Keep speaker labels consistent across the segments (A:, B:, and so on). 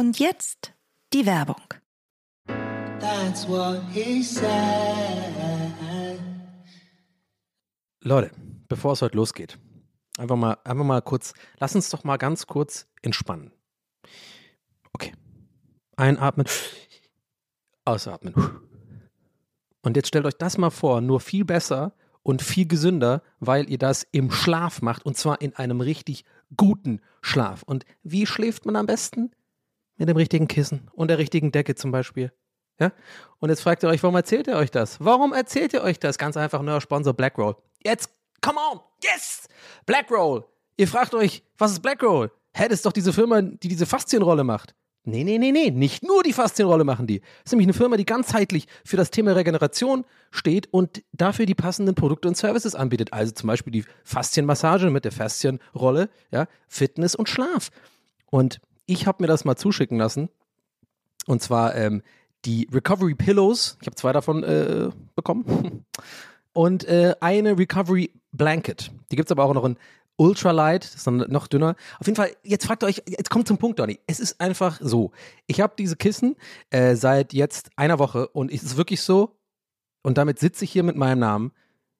A: Und jetzt die Werbung.
B: That's what he said.
C: Leute, bevor es heute losgeht, einfach mal, einfach mal kurz, lass uns doch mal ganz kurz entspannen. Okay. Einatmen, ausatmen. Und jetzt stellt euch das mal vor, nur viel besser und viel gesünder, weil ihr das im Schlaf macht und zwar in einem richtig guten Schlaf. Und wie schläft man am besten? Mit dem richtigen Kissen und der richtigen Decke zum Beispiel. Ja? Und jetzt fragt ihr euch, warum erzählt ihr euch das? Warum erzählt ihr euch das? Ganz einfach, neuer Sponsor BlackRoll. Jetzt, come on, yes! BlackRoll. Ihr fragt euch, was ist BlackRoll? Hä, das ist doch diese Firma, die diese Faszienrolle macht. Nee, nee, nee, nee, nicht nur die Faszienrolle machen die. Das ist nämlich eine Firma, die ganzheitlich für das Thema Regeneration steht und dafür die passenden Produkte und Services anbietet. Also zum Beispiel die Faszienmassage mit der Faszienrolle, ja, Fitness und Schlaf. Und ich habe mir das mal zuschicken lassen. Und zwar ähm, die Recovery Pillows. Ich habe zwei davon äh, bekommen. Und äh, eine Recovery Blanket. Die gibt es aber auch noch in Ultralight, das ist dann noch dünner. Auf jeden Fall, jetzt fragt ihr euch, jetzt kommt zum Punkt, Donny. Es ist einfach so. Ich habe diese Kissen äh, seit jetzt einer Woche und es ist wirklich so, und damit sitze ich hier mit meinem Namen,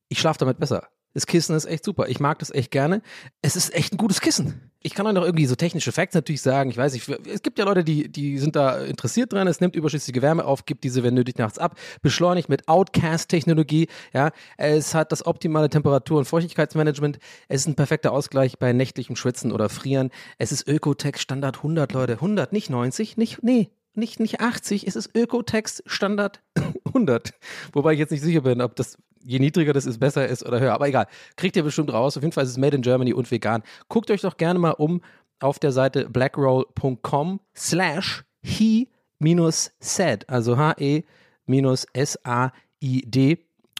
C: ich schlafe damit besser. Das Kissen ist echt super. Ich mag das echt gerne. Es ist echt ein gutes Kissen. Ich kann euch noch irgendwie so technische Facts natürlich sagen. Ich weiß nicht, es gibt ja Leute, die, die sind da interessiert dran. Es nimmt überschüssige Wärme auf, gibt diese, wenn nötig, nachts ab. Beschleunigt mit Outcast-Technologie. Ja, es hat das optimale Temperatur- und Feuchtigkeitsmanagement. Es ist ein perfekter Ausgleich bei nächtlichem Schwitzen oder Frieren. Es ist Ökotex Standard 100, Leute. 100, nicht 90, nicht, nee, nicht, nicht 80, es ist Ökotex Standard 100. Wobei ich jetzt nicht sicher bin, ob das je niedriger das ist, besser ist oder höher. Aber egal, kriegt ihr bestimmt raus. Auf jeden Fall ist es Made in Germany und vegan. Guckt euch doch gerne mal um auf der Seite blackroll.com slash he-said, also H-E-S-A-I-D.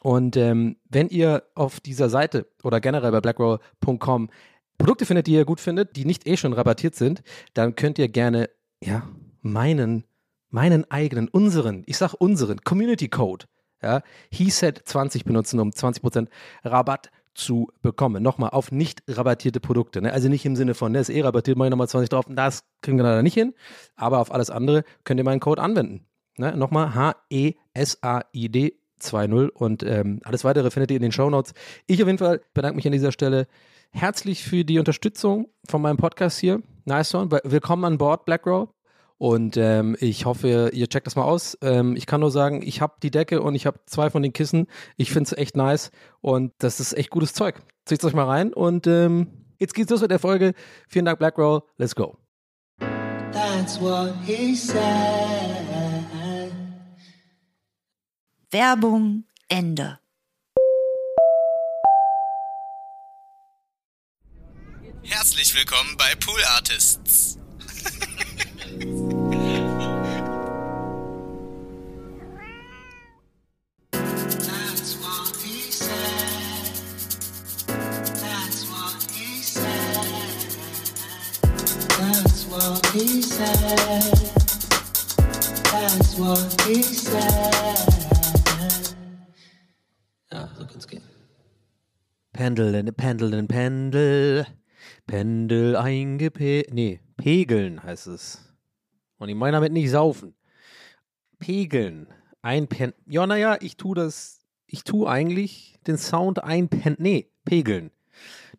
C: Und ähm, wenn ihr auf dieser Seite oder generell bei blackroll.com Produkte findet, die ihr gut findet, die nicht eh schon rabattiert sind, dann könnt ihr gerne, ja, meinen, meinen eigenen, unseren, ich sag unseren Community Code ja, he said 20 benutzen, um 20% Rabatt zu bekommen. Nochmal auf nicht rabattierte Produkte. Ne? Also nicht im Sinne von, ne, ist eh rabattiert, mache ich nochmal 20 drauf. Das kriegen wir leider nicht hin. Aber auf alles andere könnt ihr meinen Code anwenden. Ne? Nochmal H-E-S-A-I-D 2.0 und ähm, alles weitere findet ihr in den Show Notes. Ich auf jeden Fall bedanke mich an dieser Stelle herzlich für die Unterstützung von meinem Podcast hier. Nice one. Willkommen an Bord, BlackRoll. Und ähm, ich hoffe, ihr checkt das mal aus. Ähm, ich kann nur sagen, ich habe die Decke und ich habe zwei von den Kissen. Ich finde es echt nice und das ist echt gutes Zeug. Zieht euch mal rein und ähm, jetzt geht's los mit der Folge. Vielen Dank, Blackroll. Let's go.
B: That's what he said.
A: Werbung Ende.
D: Herzlich willkommen bei Pool Artists.
C: Pendeln, pendeln, pendel. Pendel eingepe... Nee, pegeln heißt es. Und ich meine damit nicht saufen. Pegeln. Einpen... Ja, naja, ich tue das... Ich tue eigentlich den Sound einpen... Nee, pegeln.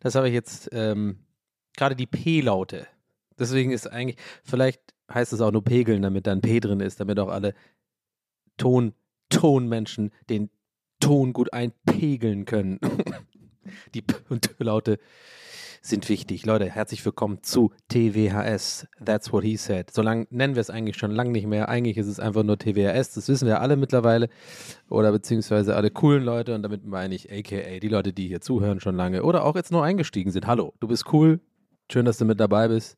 C: Das habe ich jetzt... Ähm, Gerade die P-Laute. Deswegen ist eigentlich... Vielleicht heißt es auch nur pegeln, damit da ein P drin ist, damit auch alle Ton... Tonmenschen den Ton gut einpegeln können. Die P- und T-Laute sind wichtig. Leute, herzlich willkommen zu TWHS. That's what he said. So lang nennen wir es eigentlich schon lange nicht mehr. Eigentlich ist es einfach nur TWHS. Das wissen wir alle mittlerweile. Oder beziehungsweise alle coolen Leute. Und damit meine ich AKA die Leute, die hier zuhören schon lange. Oder auch jetzt nur eingestiegen sind. Hallo, du bist cool. Schön, dass du mit dabei bist.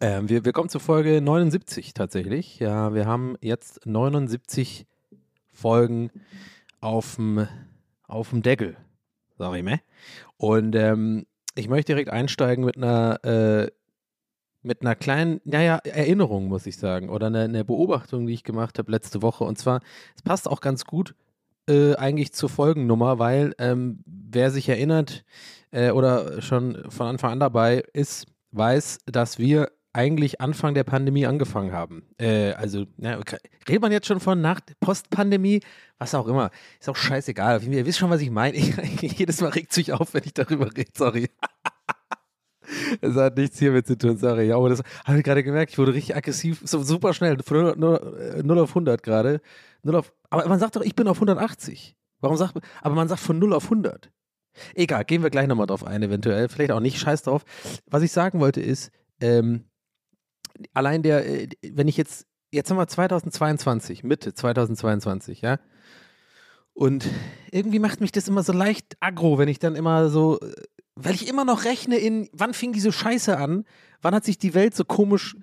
C: Ähm, wir, wir kommen zur Folge 79 tatsächlich. Ja, wir haben jetzt 79 Folgen auf dem Deckel, sag ich mal. Und ähm, ich möchte direkt einsteigen mit einer äh, mit einer kleinen, naja, Erinnerung, muss ich sagen, oder einer eine Beobachtung, die ich gemacht habe letzte Woche. Und zwar, es passt auch ganz gut äh, eigentlich zur Folgennummer, weil ähm, wer sich erinnert äh, oder schon von Anfang an dabei ist, weiß, dass wir eigentlich Anfang der Pandemie angefangen haben. Äh, also, na, redet man jetzt schon von nach Postpandemie? Was auch immer. Ist auch scheißegal. Ihr wisst schon, was ich meine. Jedes Mal regt sich auf, wenn ich darüber rede. Sorry. Es hat nichts hiermit zu tun, sorry. Ja, aber das habe ich gerade gemerkt. Ich wurde richtig aggressiv, so super schnell. Von 0, 0, 0 auf 100 gerade. 0 auf, aber man sagt doch, ich bin auf 180. Warum sagt man, aber man sagt von 0 auf 100. Egal, gehen wir gleich nochmal drauf ein, eventuell. Vielleicht auch nicht, scheiß drauf. Was ich sagen wollte ist, ähm, allein der, äh, wenn ich jetzt, jetzt haben wir 2022, Mitte 2022, ja. Und irgendwie macht mich das immer so leicht aggro, wenn ich dann immer so, äh, weil ich immer noch rechne in, wann fing diese Scheiße an? Wann hat sich die Welt so komisch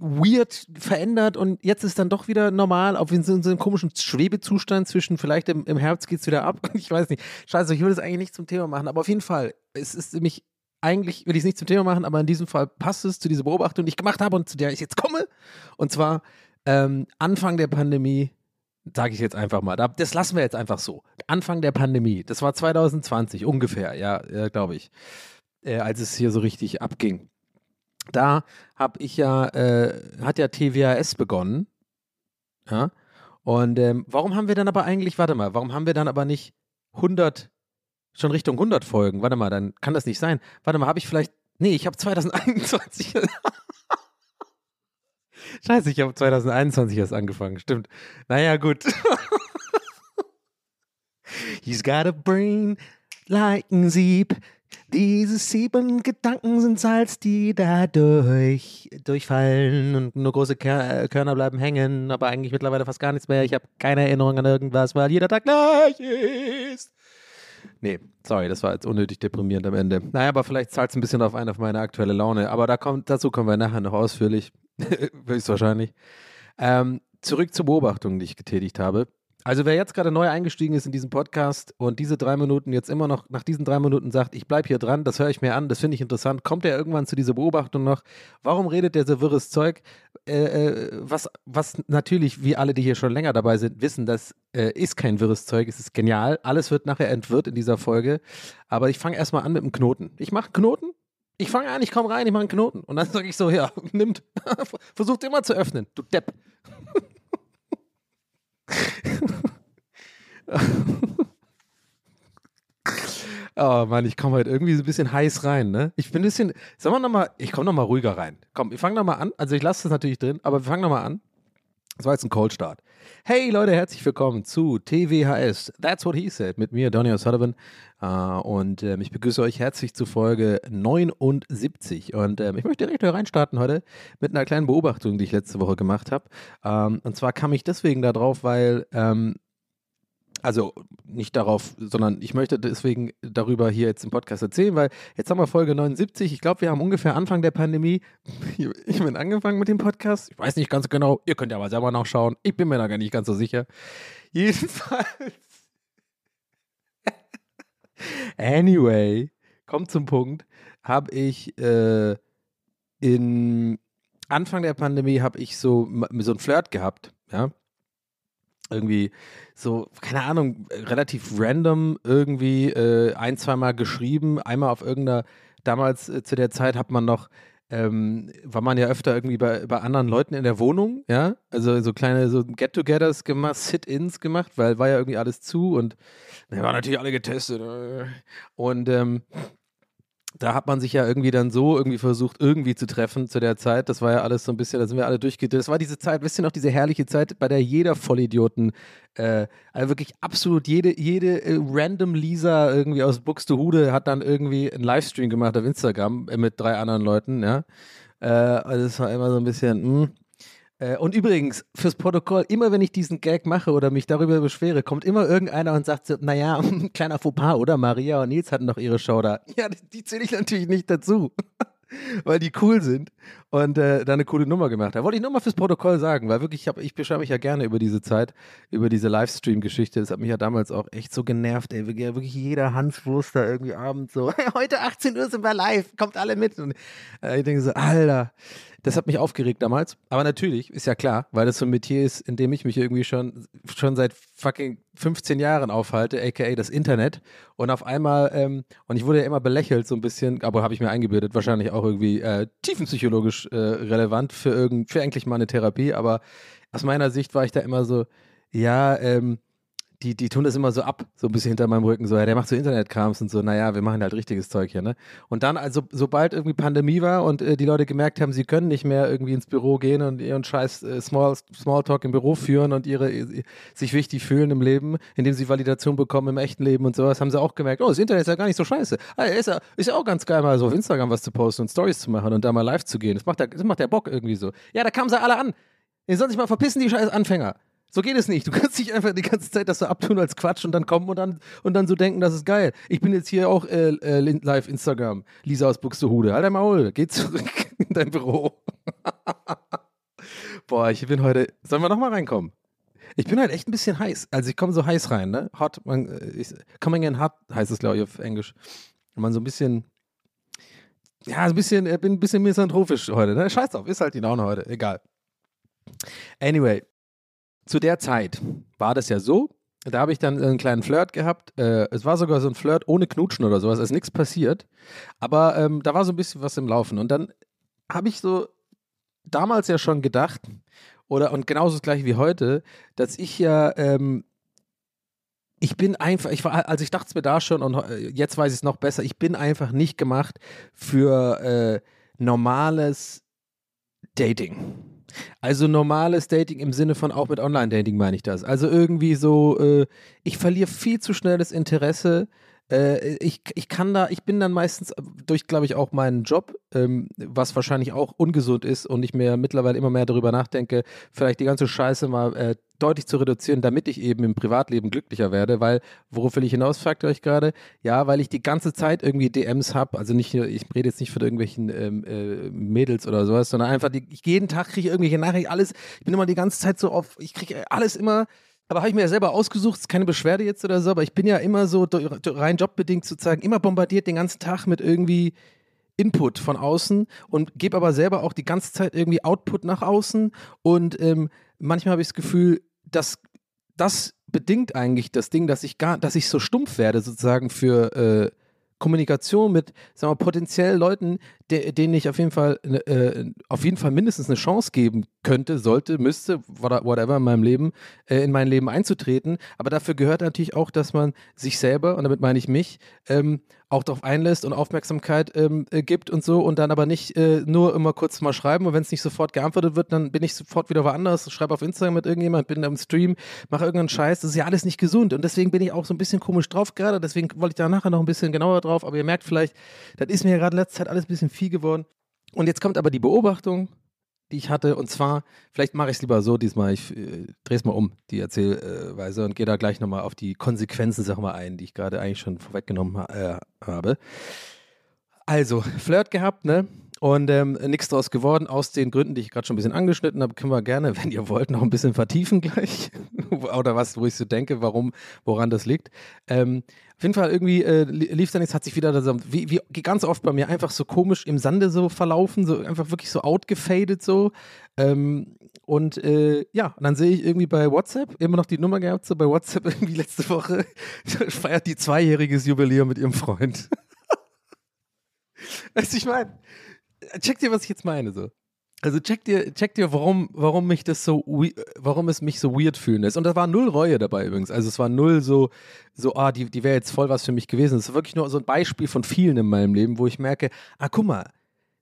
C: weird verändert und jetzt ist dann doch wieder normal, auf in so, in so einem komischen Schwebezustand zwischen vielleicht im, im Herbst geht es wieder ab. Ich weiß nicht. Scheiße, ich will das eigentlich nicht zum Thema machen, aber auf jeden Fall, es ist nämlich eigentlich will ich es nicht zum Thema machen, aber in diesem Fall passt es zu dieser Beobachtung, die ich gemacht habe und zu der ich jetzt komme. Und zwar ähm, Anfang der Pandemie, sage ich jetzt einfach mal, das lassen wir jetzt einfach so. Anfang der Pandemie, das war 2020 ungefähr, ja, ja glaube ich, äh, als es hier so richtig abging. Da habe ich ja, äh, hat ja TWAS begonnen. Ja. Und ähm, warum haben wir dann aber eigentlich, warte mal, warum haben wir dann aber nicht 100 schon Richtung 100 Folgen. Warte mal, dann kann das nicht sein. Warte mal, habe ich vielleicht. Nee, ich habe 2021. Scheiße, ich habe 2021 erst angefangen. Stimmt. Naja, gut. He's got a brain like ein Sieb. Diese sieben Gedanken sind Salz, die dadurch durchfallen und nur große Körner bleiben hängen, aber eigentlich mittlerweile fast gar nichts mehr. Ich habe keine Erinnerung an irgendwas, weil jeder Tag gleich ist. Nee, sorry, das war jetzt unnötig deprimierend am Ende. Naja, aber vielleicht zahlt es ein bisschen auf ein auf meine aktuelle Laune. Aber da kommt, dazu kommen wir nachher noch ausführlich. Höchstwahrscheinlich. Ähm, zurück zur Beobachtung, die ich getätigt habe. Also wer jetzt gerade neu eingestiegen ist in diesen Podcast und diese drei Minuten jetzt immer noch nach diesen drei Minuten sagt, ich bleibe hier dran, das höre ich mir an, das finde ich interessant, kommt er irgendwann zu dieser Beobachtung noch, warum redet der so wirres Zeug? Äh, äh, was, was natürlich, wie alle, die hier schon länger dabei sind, wissen, das äh, ist kein wirres Zeug, es ist genial, alles wird nachher entwirrt in dieser Folge, aber ich fange erstmal an mit einem Knoten. Ich mache einen Knoten, ich fange an, ich komme rein, ich mache einen Knoten und dann sage ich so, ja, nimmt, versucht immer zu öffnen, du Depp. oh Mann, ich komme heute irgendwie so ein bisschen heiß rein, ne? Ich bin ein bisschen, sagen wir nochmal, ich komme nochmal ruhiger rein. Komm, ich fange nochmal an. Also ich lasse das natürlich drin, aber wir fangen nochmal an. Das war jetzt ein Cold Start. Hey Leute, herzlich willkommen zu TWHS. That's what he said. Mit mir, Donny O'Sullivan. Uh, und ähm, ich begrüße euch herzlich zu Folge 79. Und ähm, ich möchte direkt reinstarten heute mit einer kleinen Beobachtung, die ich letzte Woche gemacht habe. Ähm, und zwar kam ich deswegen darauf, weil also nicht darauf, sondern ich möchte deswegen darüber hier jetzt im Podcast erzählen, weil jetzt haben wir Folge 79. Ich glaube, wir haben ungefähr Anfang der Pandemie, ich bin angefangen mit dem Podcast. Ich weiß nicht ganz genau, ihr könnt ja mal selber nachschauen. Ich bin mir da gar nicht ganz so sicher. Jedenfalls. anyway, kommt zum Punkt, habe ich äh, in Anfang der Pandemie habe ich so, so ein Flirt gehabt, ja irgendwie so, keine Ahnung, relativ random irgendwie äh, ein, zweimal geschrieben. Einmal auf irgendeiner, damals äh, zu der Zeit hat man noch, ähm, war man ja öfter irgendwie bei, bei anderen Leuten in der Wohnung, ja, also so kleine so Get-togethers gemacht, Sit-ins gemacht, weil war ja irgendwie alles zu und wir waren natürlich alle getestet äh. und ähm, da hat man sich ja irgendwie dann so irgendwie versucht, irgendwie zu treffen zu der Zeit. Das war ja alles so ein bisschen, da sind wir alle durchgedreht. Das war diese Zeit, wisst ihr noch, diese herrliche Zeit, bei der jeder Vollidioten, äh, also wirklich absolut jede, jede äh, random Lisa irgendwie aus Buxtehude hat dann irgendwie einen Livestream gemacht auf Instagram äh, mit drei anderen Leuten, ja. Äh, also das war immer so ein bisschen, mh. Äh, und übrigens, fürs Protokoll, immer wenn ich diesen Gag mache oder mich darüber beschwere, kommt immer irgendeiner und sagt so, naja, ein kleiner Fauxpas, oder? Maria und Nils hatten doch ihre Show da. Ja, die, zähle ich natürlich nicht dazu. weil die cool sind und äh, da eine coole Nummer gemacht haben. Wollte ich nur mal fürs Protokoll sagen, weil wirklich, ich, hab, ich beschwere mich ja gerne über diese Zeit, über diese Livestream-Geschichte. Das hat mich ja damals auch echt so genervt, ey. Wirklich jeder Hanswurst da irgendwie abends so, heute 18 Uhr sind wir live, kommt alle mit. Und äh, ich denke so, Alter, das hat mich aufgeregt damals. Aber natürlich, ist ja klar, weil das so ein Metier ist, in dem ich mich irgendwie schon, schon seit fucking 15 Jahren aufhalte, aka das Internet. Und auf einmal, ähm, und ich wurde ja immer belächelt, so ein bisschen, aber habe ich mir eingebildet, wahrscheinlich auch irgendwie äh, tiefenpsychologisch psychologisch äh, relevant für irgend, für eigentlich mal eine Therapie, aber aus meiner Sicht war ich da immer so, ja, ähm, die, die tun das immer so ab, so ein bisschen hinter meinem Rücken, so, ja, der macht so Internetkrams und so, naja, wir machen halt richtiges Zeug hier, ne? Und dann, also, sobald irgendwie Pandemie war und äh, die Leute gemerkt haben, sie können nicht mehr irgendwie ins Büro gehen und ihren scheiß äh, Small, Smalltalk im Büro führen und ihre, sich wichtig fühlen im Leben, indem sie Validation bekommen im echten Leben und sowas, haben sie auch gemerkt, oh, das Internet ist ja gar nicht so scheiße. Ah, ist, ja, ist ja auch ganz geil, mal so auf Instagram was zu posten und Stories zu machen und da mal live zu gehen. Das macht der, das macht der Bock irgendwie so. Ja, da kamen sie alle an. Ihr sollt sich mal verpissen, die scheiß Anfänger. So geht es nicht. Du kannst nicht einfach die ganze Zeit das so abtun als Quatsch und dann kommen und dann, und dann so denken, das ist geil. Ich bin jetzt hier auch äh, äh, live Instagram. Lisa aus Buxtehude. Dein Maul. Geh zurück in dein Büro. Boah, ich bin heute. Sollen wir nochmal reinkommen? Ich bin halt echt ein bisschen heiß. Also ich komme so heiß rein, ne? Hot, man, äh, ich, coming in hot heißt es, glaube ich, auf Englisch. Wenn man so ein bisschen. Ja, ein bisschen, ich bin ein bisschen misanthropisch heute, ne? Scheiß drauf, ist halt die Laune heute. Egal. Anyway, zu der Zeit war das ja so, da habe ich dann einen kleinen Flirt gehabt. Äh, es war sogar so ein Flirt ohne Knutschen oder sowas, es ist nichts passiert. Aber ähm, da war so ein bisschen was im Laufen. Und dann habe ich so damals ja schon gedacht, oder und genauso das gleiche wie heute, dass ich ja, ähm, ich bin einfach, ich war, also ich dachte es mir da schon und äh, jetzt weiß ich es noch besser, ich bin einfach nicht gemacht für äh, normales Dating. Also normales Dating im Sinne von auch mit Online-Dating meine ich das. Also irgendwie so, äh, ich verliere viel zu schnell das Interesse. Äh, ich, ich kann da, ich bin dann meistens durch, glaube ich, auch meinen Job, ähm, was wahrscheinlich auch ungesund ist und ich mir mittlerweile immer mehr darüber nachdenke, vielleicht die ganze Scheiße mal äh, deutlich zu reduzieren, damit ich eben im Privatleben glücklicher werde, weil, worauf will ich hinaus, fragt ihr euch gerade? Ja, weil ich die ganze Zeit irgendwie DMs habe, also nicht, ich rede jetzt nicht von irgendwelchen ähm, äh, Mädels oder sowas, sondern einfach, die, ich, jeden Tag kriege ich irgendwelche Nachrichten, alles, ich bin immer die ganze Zeit so auf, ich kriege alles immer, aber habe ich mir ja selber ausgesucht, ist keine Beschwerde jetzt oder so, aber ich bin ja immer so rein jobbedingt sozusagen immer bombardiert den ganzen Tag mit irgendwie Input von außen und gebe aber selber auch die ganze Zeit irgendwie Output nach außen und ähm, manchmal habe ich das Gefühl, dass das bedingt eigentlich das Ding, dass ich gar, dass ich so stumpf werde sozusagen für äh, Kommunikation mit, sagen wir, potenziell Leuten, de, denen ich auf jeden Fall, äh, auf jeden Fall mindestens eine Chance geben könnte, sollte, müsste, whatever in meinem Leben, äh, in mein Leben einzutreten. Aber dafür gehört natürlich auch, dass man sich selber, und damit meine ich mich, ähm, auch darauf einlässt und Aufmerksamkeit ähm, äh, gibt und so und dann aber nicht äh, nur immer kurz mal schreiben. Und wenn es nicht sofort geantwortet wird, dann bin ich sofort wieder woanders, schreibe auf Instagram mit irgendjemand, bin im Stream, mache irgendeinen Scheiß, das ist ja alles nicht gesund. Und deswegen bin ich auch so ein bisschen komisch drauf gerade, deswegen wollte ich da nachher noch ein bisschen genauer drauf, aber ihr merkt vielleicht, das ist mir ja gerade letzte Zeit alles ein bisschen viel geworden und jetzt kommt aber die Beobachtung, die ich hatte. Und zwar, vielleicht mache ich es lieber so diesmal, ich äh, drehe es mal um, die Erzählweise, und gehe da gleich nochmal auf die Konsequenzen, sag mal, ein, die ich gerade eigentlich schon vorweggenommen ha äh, habe. Also, Flirt gehabt, ne? Und ähm, nichts draus geworden, aus den Gründen, die ich gerade schon ein bisschen angeschnitten habe, können wir gerne, wenn ihr wollt, noch ein bisschen vertiefen gleich. Oder was, wo ich so denke, warum, woran das liegt. Ähm, auf jeden Fall irgendwie äh, lief da nichts, hat sich wieder zusammen, wie, wie ganz oft bei mir einfach so komisch im Sande so verlaufen, so einfach wirklich so outgefadet so. Ähm, und äh, ja, und dann sehe ich irgendwie bei WhatsApp immer noch die Nummer gehabt, so bei WhatsApp irgendwie letzte Woche feiert die zweijähriges Jubiläum mit ihrem Freund. weißt du, ich meine, check dir, was ich jetzt meine, so. Also check dir, check dir, warum, warum mich das so, warum es mich so weird fühlen lässt. Und da war null Reue dabei übrigens. Also es war null so, so, ah, die, die wäre jetzt voll was für mich gewesen. Es ist wirklich nur so ein Beispiel von vielen in meinem Leben, wo ich merke, ah, guck mal,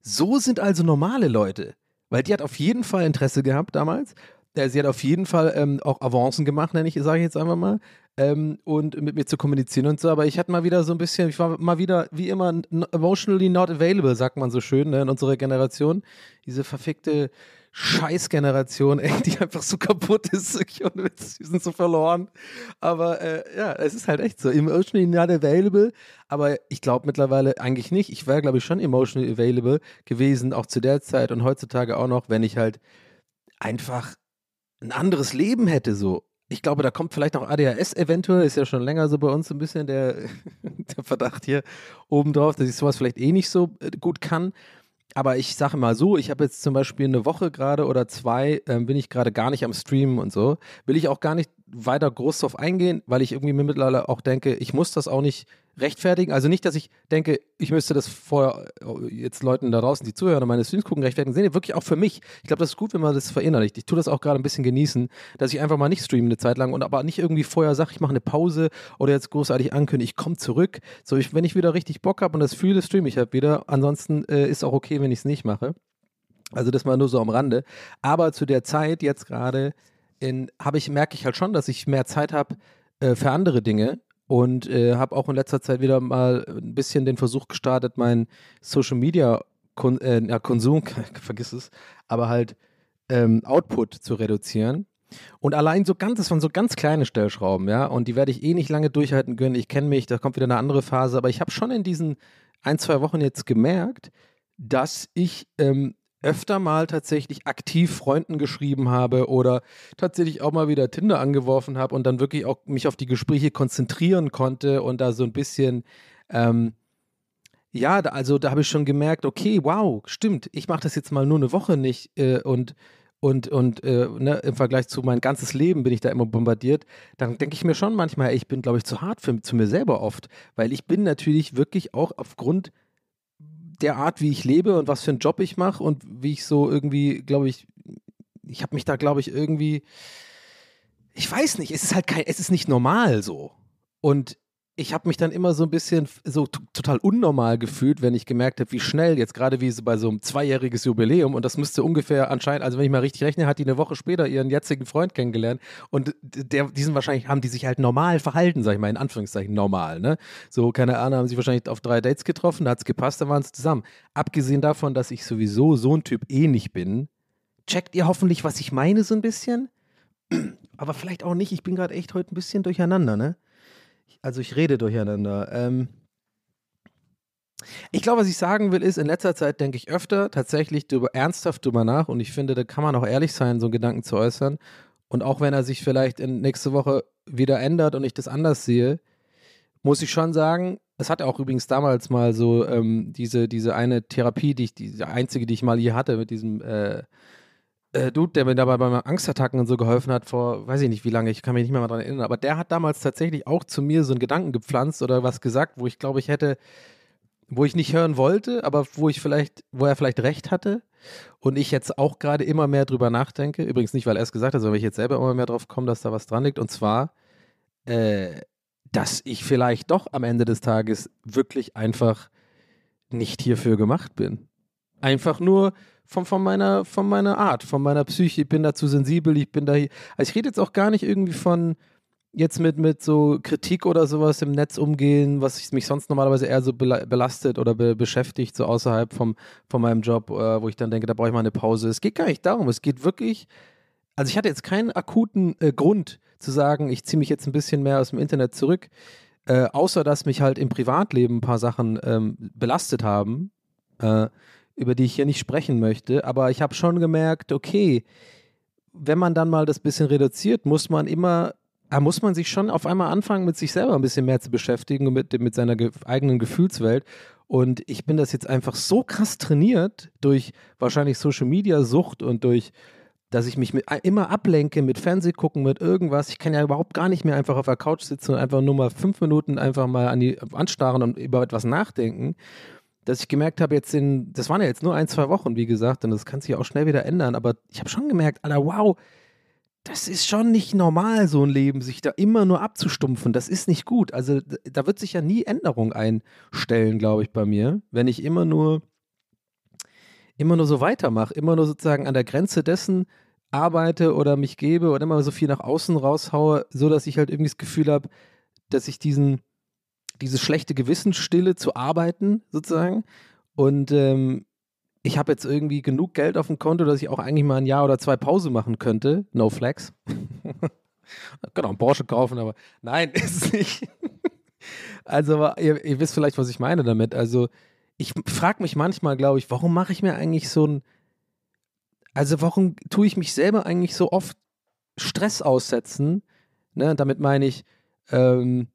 C: so sind also normale Leute. Weil die hat auf jeden Fall Interesse gehabt damals. Äh, sie hat auf jeden Fall ähm, auch Avancen gemacht, nenne ich, sage ich jetzt einfach mal ähm, und mit mir zu kommunizieren und so. Aber ich hatte mal wieder so ein bisschen, ich war mal wieder, wie immer, emotionally not available, sagt man so schön, ne, in unserer Generation. Diese verfickte Scheißgeneration, ey, die einfach so kaputt ist. Wir sind so verloren. Aber äh, ja, es ist halt echt so. Emotionally not available. Aber ich glaube mittlerweile eigentlich nicht. Ich wäre, glaube ich, schon emotionally available gewesen, auch zu der Zeit und heutzutage auch noch, wenn ich halt einfach ein anderes Leben hätte, so ich glaube, da kommt vielleicht auch ADHS eventuell, ist ja schon länger so bei uns ein bisschen der, der Verdacht hier obendrauf, dass ich sowas vielleicht eh nicht so äh, gut kann. Aber ich sage mal so, ich habe jetzt zum Beispiel eine Woche gerade oder zwei, ähm, bin ich gerade gar nicht am Streamen und so. Will ich auch gar nicht weiter groß drauf eingehen, weil ich irgendwie mir mittlerweile auch denke, ich muss das auch nicht rechtfertigen. Also nicht, dass ich denke, ich müsste das vor äh, jetzt Leuten da draußen, die zuhören und meine Streams gucken, rechtfertigen. Nee, wirklich auch für mich. Ich glaube, das ist gut, wenn man das verinnerlicht. Ich tue das auch gerade ein bisschen genießen, dass ich einfach mal nicht streame eine Zeit lang und aber nicht irgendwie vorher sage, ich mache eine Pause oder jetzt großartig ankündige, ich komme zurück. So, ich, wenn ich wieder richtig Bock habe und das fühle, streame ich halt wieder. Ansonsten äh, ist auch okay, wenn ich es nicht mache. Also das mal nur so am Rande. Aber zu der Zeit jetzt gerade habe ich merke ich halt schon, dass ich mehr Zeit habe äh, für andere Dinge und äh, habe auch in letzter Zeit wieder mal ein bisschen den Versuch gestartet, meinen Social Media Kon äh, ja, Konsum, vergiss es, aber halt ähm, Output zu reduzieren. Und allein so ganz, das waren so ganz kleine Stellschrauben, ja, und die werde ich eh nicht lange durchhalten können. Ich kenne mich, da kommt wieder eine andere Phase, aber ich habe schon in diesen ein, zwei Wochen jetzt gemerkt, dass ich ähm, öfter mal tatsächlich aktiv Freunden geschrieben habe oder tatsächlich auch mal wieder Tinder angeworfen habe und dann wirklich auch mich auf die Gespräche konzentrieren konnte und da so ein bisschen, ähm, ja, da, also da habe ich schon gemerkt, okay, wow, stimmt, ich mache das jetzt mal nur eine Woche nicht äh, und und, und äh, ne, im Vergleich zu mein ganzes Leben bin ich da immer bombardiert, dann denke ich mir schon manchmal, ich bin, glaube ich, zu hart für, zu mir selber oft, weil ich bin natürlich wirklich auch aufgrund der Art, wie ich lebe und was für einen Job ich mache und wie ich so irgendwie, glaube ich, ich habe mich da, glaube ich, irgendwie, ich weiß nicht, es ist halt kein, es ist nicht normal so. Und ich habe mich dann immer so ein bisschen so total unnormal gefühlt, wenn ich gemerkt habe, wie schnell jetzt gerade wie bei so einem zweijähriges Jubiläum und das müsste ungefähr anscheinend, also wenn ich mal richtig rechne, hat die eine Woche später ihren jetzigen Freund kennengelernt und der, die wahrscheinlich, haben die sich halt normal verhalten, sag ich mal, in Anführungszeichen normal, ne? So, keine Ahnung, haben sie wahrscheinlich auf drei Dates getroffen, da hat es gepasst, da waren sie zusammen. Abgesehen davon, dass ich sowieso so ein Typ eh nicht bin, checkt ihr hoffentlich, was ich meine so ein bisschen? Aber vielleicht auch nicht, ich bin gerade echt heute ein bisschen durcheinander, ne? Also ich rede durcheinander. Ähm, ich glaube, was ich sagen will, ist, in letzter Zeit denke ich öfter tatsächlich drüber, ernsthaft drüber nach und ich finde, da kann man auch ehrlich sein, so einen Gedanken zu äußern. Und auch wenn er sich vielleicht in nächste Woche wieder ändert und ich das anders sehe, muss ich schon sagen, es hat auch übrigens damals mal so ähm, diese, diese eine Therapie, die ich, die einzige, die ich mal hier hatte, mit diesem äh, äh, Dude, der mir dabei bei meinen Angstattacken und so geholfen hat, vor weiß ich nicht wie lange, ich kann mich nicht mehr mal dran erinnern, aber der hat damals tatsächlich auch zu mir so einen Gedanken gepflanzt oder was gesagt, wo ich glaube, ich hätte, wo ich nicht hören wollte, aber wo ich vielleicht, wo er vielleicht recht hatte und ich jetzt auch gerade immer mehr drüber nachdenke. Übrigens nicht, weil er es gesagt hat, sondern weil ich jetzt selber immer mehr drauf komme, dass da was dran liegt. Und zwar, äh, dass ich vielleicht doch am Ende des Tages wirklich einfach nicht hierfür gemacht bin. Einfach nur von, von, meiner, von meiner Art, von meiner Psyche. Ich bin da zu sensibel, ich bin da. Also ich rede jetzt auch gar nicht irgendwie von jetzt mit, mit so Kritik oder sowas im Netz umgehen, was mich sonst normalerweise eher so belastet oder be beschäftigt, so außerhalb vom, von meinem Job, äh, wo ich dann denke, da brauche ich mal eine Pause. Es geht gar nicht darum, es geht wirklich, also ich hatte jetzt keinen akuten äh, Grund zu sagen, ich ziehe mich jetzt ein bisschen mehr aus dem Internet zurück, äh, außer dass mich halt im Privatleben ein paar Sachen ähm, belastet haben. Äh, über die ich hier nicht sprechen möchte, aber ich habe schon gemerkt, okay, wenn man dann mal das bisschen reduziert, muss man immer, muss man sich schon auf einmal anfangen, mit sich selber ein bisschen mehr zu beschäftigen, mit, mit seiner ge eigenen Gefühlswelt. Und ich bin das jetzt einfach so krass trainiert durch wahrscheinlich Social Media Sucht und durch dass ich mich mit, immer ablenke mit Fernsehgucken, mit irgendwas. Ich kann ja überhaupt gar nicht mehr einfach auf der Couch sitzen und einfach nur mal fünf Minuten einfach mal an die anstarren und über etwas nachdenken dass ich gemerkt habe, jetzt in, das waren ja jetzt nur ein, zwei Wochen, wie gesagt, und das kann sich auch schnell wieder ändern, aber ich habe schon gemerkt, Alter, wow, das ist schon nicht normal, so ein Leben, sich da immer nur abzustumpfen. Das ist nicht gut. Also da wird sich ja nie Änderung einstellen, glaube ich, bei mir, wenn ich immer nur, immer nur so weitermache, immer nur sozusagen an der Grenze dessen arbeite oder mich gebe oder immer so viel nach außen raushaue, so dass ich halt irgendwie das Gefühl habe, dass ich diesen, diese schlechte Gewissensstille zu arbeiten, sozusagen. Und ähm, ich habe jetzt irgendwie genug Geld auf dem Konto, dass ich auch eigentlich mal ein Jahr oder zwei Pause machen könnte. No flex. genau, einen Porsche kaufen, aber nein, ist es nicht. also, ihr, ihr, wisst vielleicht, was ich meine damit. Also, ich frage mich manchmal, glaube ich, warum mache ich mir eigentlich so ein. Also, warum tue ich mich selber eigentlich so oft Stress aussetzen? Ne, damit meine ich, ähm,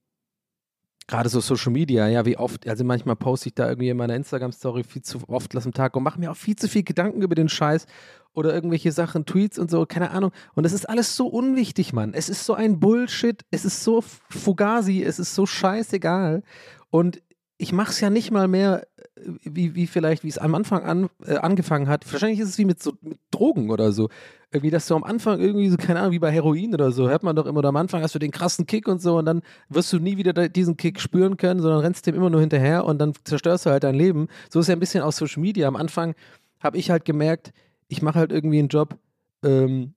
C: gerade so Social Media, ja, wie oft, also manchmal poste ich da irgendwie in meiner Instagram-Story viel zu oft am Tag und mache mir auch viel zu viel Gedanken über den Scheiß oder irgendwelche Sachen, Tweets und so, keine Ahnung. Und es ist alles so unwichtig, Mann. Es ist so ein Bullshit, es ist so Fugazi, es ist so scheißegal. Und ich mache es ja nicht mal mehr, wie, wie vielleicht, wie es am Anfang an, äh, angefangen hat. Wahrscheinlich ist es wie mit so mit Drogen oder so. Irgendwie, dass du am Anfang irgendwie so, keine Ahnung, wie bei Heroin oder so, hört man doch immer, am Anfang hast du den krassen Kick und so und dann wirst du nie wieder diesen Kick spüren können, sondern rennst dem immer nur hinterher und dann zerstörst du halt dein Leben. So ist ja ein bisschen aus Social Media. Am Anfang habe ich halt gemerkt, ich mache halt irgendwie einen Job, ähm,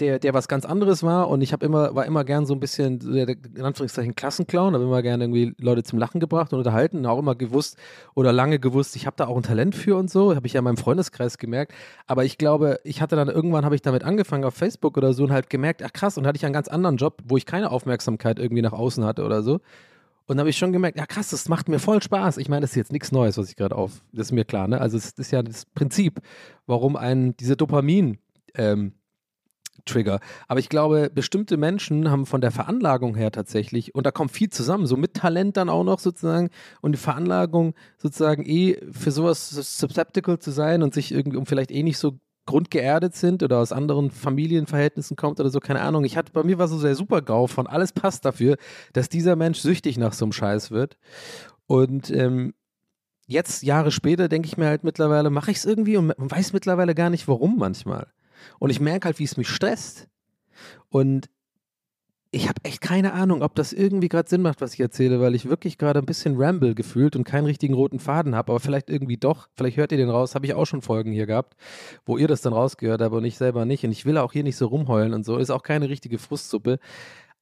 C: der, der was ganz anderes war und ich habe immer, war immer gern so ein bisschen, der, in Anführungszeichen, Klassenclown, habe immer gern irgendwie Leute zum Lachen gebracht und unterhalten und auch immer gewusst oder lange gewusst, ich habe da auch ein Talent für und so, habe ich ja in meinem Freundeskreis gemerkt, aber ich glaube, ich hatte dann irgendwann, habe ich damit angefangen auf Facebook oder so und halt gemerkt, ach krass, und hatte ich einen ganz anderen Job, wo ich keine Aufmerksamkeit irgendwie nach außen hatte oder so und da habe ich schon gemerkt, ja krass, das macht mir voll Spaß. Ich meine, das ist jetzt nichts Neues, was ich gerade auf, das ist mir klar, ne? Also es ist ja das Prinzip, warum ein, diese Dopamin, ähm, Trigger. Aber ich glaube, bestimmte Menschen haben von der Veranlagung her tatsächlich, und da kommt viel zusammen, so mit Talent dann auch noch sozusagen und die Veranlagung sozusagen eh für sowas susceptible zu sein und sich irgendwie, um vielleicht eh nicht so grundgeerdet sind oder aus anderen Familienverhältnissen kommt oder so, keine Ahnung. Ich hatte, bei mir war so der Super-GAU von alles passt dafür, dass dieser Mensch süchtig nach so einem Scheiß wird. Und ähm, jetzt, Jahre später, denke ich mir halt mittlerweile, mache ich es irgendwie und weiß mittlerweile gar nicht, warum manchmal. Und ich merke halt, wie es mich stresst. Und ich habe echt keine Ahnung, ob das irgendwie gerade Sinn macht, was ich erzähle, weil ich wirklich gerade ein bisschen ramble gefühlt und keinen richtigen roten Faden habe, aber vielleicht irgendwie doch. Vielleicht hört ihr den raus, habe ich auch schon Folgen hier gehabt, wo ihr das dann rausgehört habt und ich selber nicht. Und ich will auch hier nicht so rumheulen und so. Ist auch keine richtige Frustsuppe.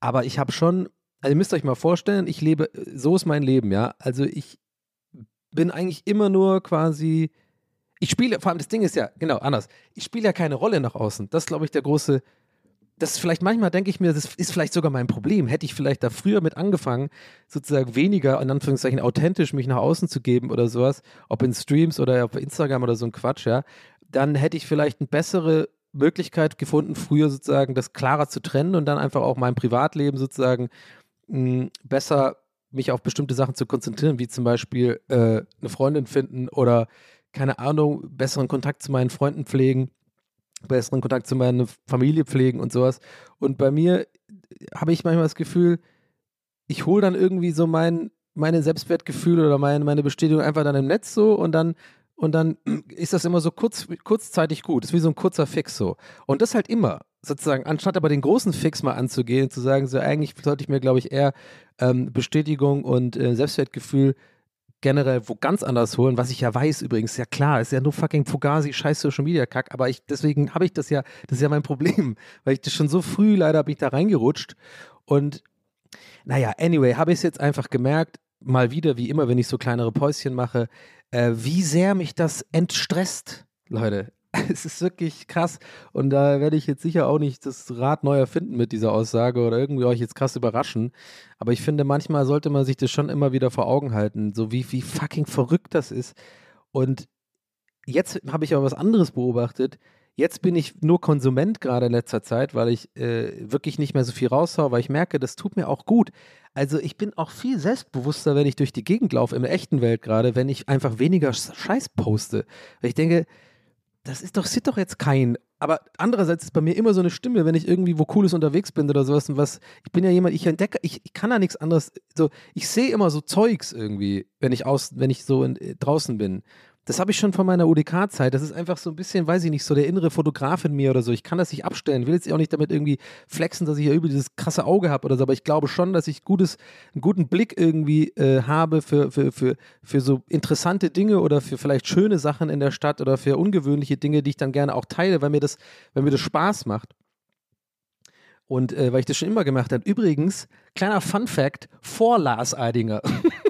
C: Aber ich habe schon, also ihr müsst euch mal vorstellen, ich lebe, so ist mein Leben, ja. Also ich bin eigentlich immer nur quasi ich spiele, vor allem das Ding ist ja, genau, anders. Ich spiele ja keine Rolle nach außen. Das ist, glaube ich, der große, das ist vielleicht manchmal denke ich mir, das ist vielleicht sogar mein Problem. Hätte ich vielleicht da früher mit angefangen, sozusagen weniger, in Anführungszeichen, authentisch mich nach außen zu geben oder sowas, ob in Streams oder auf Instagram oder so ein Quatsch, ja, dann hätte ich vielleicht eine bessere Möglichkeit gefunden, früher sozusagen das klarer zu trennen und dann einfach auch mein Privatleben sozusagen mh, besser mich auf bestimmte Sachen zu konzentrieren, wie zum Beispiel äh, eine Freundin finden oder keine Ahnung, besseren Kontakt zu meinen Freunden pflegen, besseren Kontakt zu meiner Familie pflegen und sowas. Und bei mir habe ich manchmal das Gefühl, ich hole dann irgendwie so mein, meine Selbstwertgefühle oder mein, meine Bestätigung einfach dann im Netz so und dann und dann ist das immer so kurz, kurzzeitig gut. Das ist wie so ein kurzer Fix so. Und das halt immer, sozusagen, anstatt aber den großen Fix mal anzugehen, zu sagen, so eigentlich sollte ich mir, glaube ich, eher ähm, Bestätigung und äh, Selbstwertgefühl generell wo ganz anders holen, was ich ja weiß übrigens, ja klar, ist ja nur fucking Fugazi, scheiß Social Media Kack, aber ich, deswegen habe ich das ja, das ist ja mein Problem, weil ich das schon so früh leider bin ich da reingerutscht und naja, anyway, habe ich es jetzt einfach gemerkt, mal wieder, wie immer, wenn ich so kleinere Päuschen mache, äh, wie sehr mich das entstresst, Leute. Es ist wirklich krass und da werde ich jetzt sicher auch nicht das Rad neu erfinden mit dieser Aussage oder irgendwie euch jetzt krass überraschen. Aber ich finde, manchmal sollte man sich das schon immer wieder vor Augen halten, so wie, wie fucking verrückt das ist. Und jetzt habe ich aber was anderes beobachtet. Jetzt bin ich nur Konsument gerade in letzter Zeit, weil ich äh, wirklich nicht mehr so viel raushaue, weil ich merke, das tut mir auch gut. Also ich bin auch viel selbstbewusster, wenn ich durch die Gegend laufe, der echten Welt gerade, wenn ich einfach weniger Scheiß poste. Weil ich denke, das ist doch, sieht doch jetzt kein. Aber andererseits ist bei mir immer so eine Stimme, wenn ich irgendwie wo Cooles unterwegs bin oder sowas und was. Ich bin ja jemand, ich entdecke, ich, ich kann da nichts anderes. So, ich sehe immer so Zeugs irgendwie, wenn ich aus, wenn ich so in, äh, draußen bin. Das habe ich schon von meiner UDK-Zeit. Das ist einfach so ein bisschen, weiß ich nicht, so der innere Fotograf in mir oder so. Ich kann das nicht abstellen. Will jetzt auch nicht damit irgendwie flexen, dass ich ja über dieses krasse Auge habe oder so. Aber ich glaube schon, dass ich gutes, einen guten Blick irgendwie äh, habe für, für, für, für so interessante Dinge oder für vielleicht schöne Sachen in der Stadt oder für ungewöhnliche Dinge, die ich dann gerne auch teile, weil mir das, weil mir das Spaß macht. Und äh, weil ich das schon immer gemacht habe. Übrigens, kleiner Fun Fact, vor Lars Eidinger.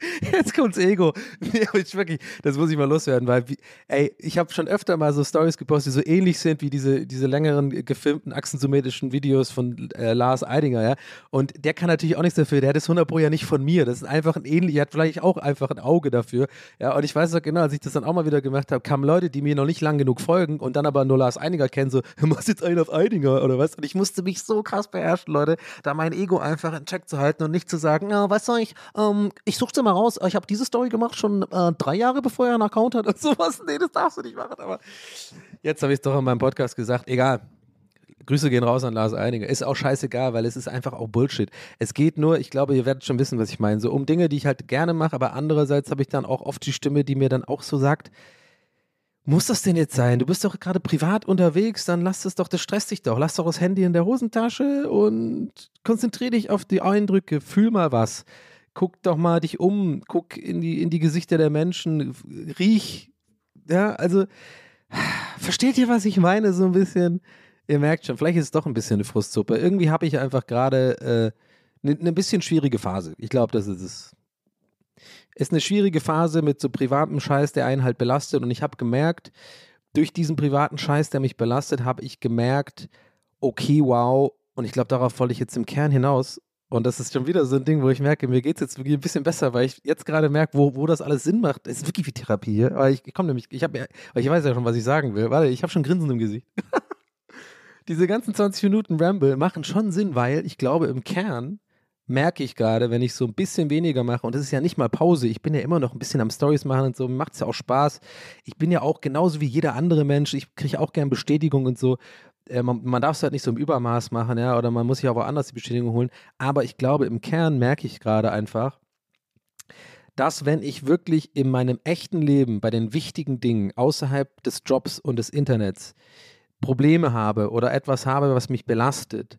C: Jetzt kommt's Ego. Ich wirklich, das muss ich mal loswerden, weil, ey, ich habe schon öfter mal so Stories gepostet, die so ähnlich sind wie diese, diese längeren gefilmten achsensymmetrischen Videos von äh, Lars Eidinger, ja. Und der kann natürlich auch nichts dafür. Der hat das 100 Pro ja nicht von mir. Das ist einfach ein ähnlich, er hat vielleicht auch einfach ein Auge dafür. Ja, und ich weiß auch genau, als ich das dann auch mal wieder gemacht habe, kamen Leute, die mir noch nicht lang genug folgen und dann aber nur Lars Eidinger kennen, so, du machst jetzt einen auf Eidinger oder was? Und ich musste mich so krass beherrschen, Leute, da mein Ego einfach in Check zu halten und nicht zu sagen, na, was soll ich, ähm, ich such's dir mal raus, ich habe diese Story gemacht, schon äh, drei Jahre bevor er einen Account hat und sowas. Nee, das darfst du nicht machen. Aber jetzt habe ich es doch in meinem Podcast gesagt. Egal. Grüße gehen raus an Lars Einiger. Ist auch scheißegal, weil es ist einfach auch Bullshit. Es geht nur, ich glaube, ihr werdet schon wissen, was ich meine, so um Dinge, die ich halt gerne mache, aber andererseits habe ich dann auch oft die Stimme, die mir dann auch so sagt, muss das denn jetzt sein? Du bist doch gerade privat unterwegs, dann lass es doch, das stresst dich doch. Lass doch das Handy in der Hosentasche und konzentriere dich auf die Eindrücke, fühl mal was. Guck doch mal dich um, guck in die, in die Gesichter der Menschen, riech. Ja, also, versteht ihr, was ich meine, so ein bisschen? Ihr merkt schon, vielleicht ist es doch ein bisschen eine Frustsuppe. Irgendwie habe ich einfach gerade eine äh, ne bisschen schwierige Phase. Ich glaube, das ist es. Ist eine schwierige Phase mit so privatem Scheiß, der einen halt belastet. Und ich habe gemerkt, durch diesen privaten Scheiß, der mich belastet, habe ich gemerkt, okay, wow. Und ich glaube, darauf wollte ich jetzt im Kern hinaus. Und das ist schon wieder so ein Ding, wo ich merke, mir geht es jetzt wirklich ein bisschen besser, weil ich jetzt gerade merke, wo, wo das alles Sinn macht. Es ist wirklich wie Therapie hier. Aber ich, ich komme nämlich, ich weil ich weiß ja schon, was ich sagen will. Warte, ich habe schon Grinsen im Gesicht. Diese ganzen 20 Minuten Ramble machen schon Sinn, weil ich glaube, im Kern merke ich gerade, wenn ich so ein bisschen weniger mache, und das ist ja nicht mal Pause, ich bin ja immer noch ein bisschen am Stories machen und so, macht es ja auch Spaß. Ich bin ja auch genauso wie jeder andere Mensch, ich kriege auch gern Bestätigung und so. Äh, man, man darf es halt nicht so im Übermaß machen, ja, oder man muss sich auch woanders die Bestätigung holen. Aber ich glaube, im Kern merke ich gerade einfach, dass wenn ich wirklich in meinem echten Leben bei den wichtigen Dingen außerhalb des Jobs und des Internets Probleme habe oder etwas habe, was mich belastet,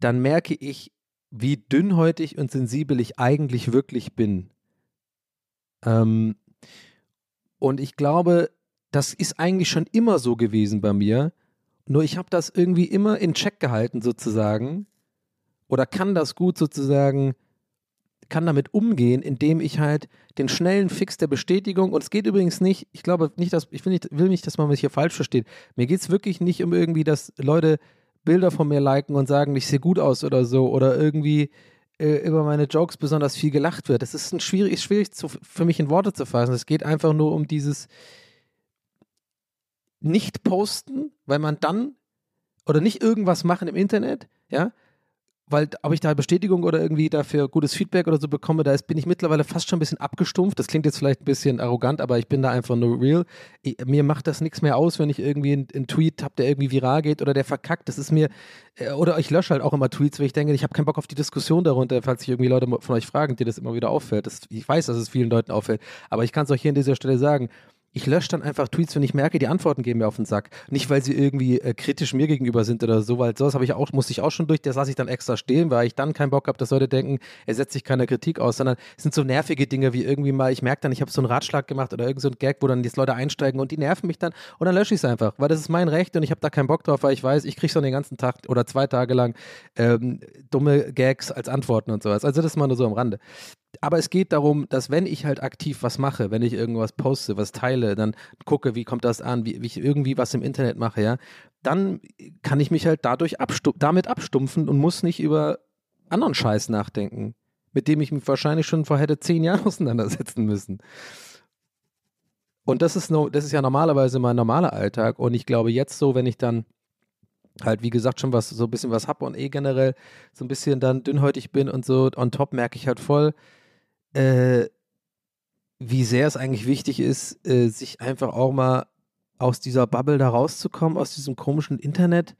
C: dann merke ich, wie dünnhäutig und sensibel ich eigentlich wirklich bin. Ähm, und ich glaube, das ist eigentlich schon immer so gewesen bei mir. Nur ich habe das irgendwie immer in Check gehalten, sozusagen. Oder kann das gut sozusagen, kann damit umgehen, indem ich halt den schnellen Fix der Bestätigung, und es geht übrigens nicht, ich glaube nicht, dass, ich will nicht, will nicht dass man mich hier falsch versteht. Mir geht es wirklich nicht um irgendwie, dass Leute Bilder von mir liken und sagen, ich sehe gut aus oder so oder irgendwie äh, über meine Jokes besonders viel gelacht wird. Das ist ein schwierig, schwierig zu, für mich in Worte zu fassen. Es geht einfach nur um dieses nicht posten, weil man dann oder nicht irgendwas machen im Internet, ja, weil ob ich da Bestätigung oder irgendwie dafür gutes Feedback oder so bekomme, da ist, bin ich mittlerweile fast schon ein bisschen abgestumpft. Das klingt jetzt vielleicht ein bisschen arrogant, aber ich bin da einfach nur real. Ich, mir macht das nichts mehr aus, wenn ich irgendwie einen, einen Tweet habe, der irgendwie viral geht oder der verkackt. Das ist mir, äh, oder ich lösche halt auch immer Tweets, weil ich denke, ich habe keinen Bock auf die Diskussion darunter, falls sich irgendwie Leute von euch fragen, die das immer wieder auffällt. Das, ich weiß, dass es vielen Leuten auffällt, aber ich kann es euch hier an dieser Stelle sagen ich lösche dann einfach Tweets, wenn ich merke, die Antworten gehen mir auf den Sack. Nicht, weil sie irgendwie äh, kritisch mir gegenüber sind oder so, weil sowas ich auch, musste ich auch schon durch, das lasse ich dann extra stehen, weil ich dann keinen Bock habe, dass Leute denken, er setzt sich keiner Kritik aus, sondern es sind so nervige Dinge wie irgendwie mal, ich merke dann, ich habe so einen Ratschlag gemacht oder irgend so Gag, wo dann jetzt Leute einsteigen und die nerven mich dann und dann lösche ich es einfach, weil das ist mein Recht und ich habe da keinen Bock drauf, weil ich weiß, ich kriege schon den ganzen Tag oder zwei Tage lang ähm, dumme Gags als Antworten und sowas. Also das ist mal nur so am Rande aber es geht darum, dass wenn ich halt aktiv was mache, wenn ich irgendwas poste, was teile, dann gucke, wie kommt das an, wie, wie ich irgendwie was im Internet mache, ja, dann kann ich mich halt dadurch abstu damit abstumpfen und muss nicht über anderen Scheiß nachdenken, mit dem ich mich wahrscheinlich schon vor hätte zehn Jahren auseinandersetzen müssen. Und das ist, no, das ist ja normalerweise mein normaler Alltag. Und ich glaube, jetzt so, wenn ich dann halt, wie gesagt, schon was, so ein bisschen was habe und eh generell so ein bisschen dann dünnhäutig bin und so on top merke ich halt voll, äh, wie sehr es eigentlich wichtig ist, äh, sich einfach auch mal aus dieser Bubble da rauszukommen, aus diesem komischen Internet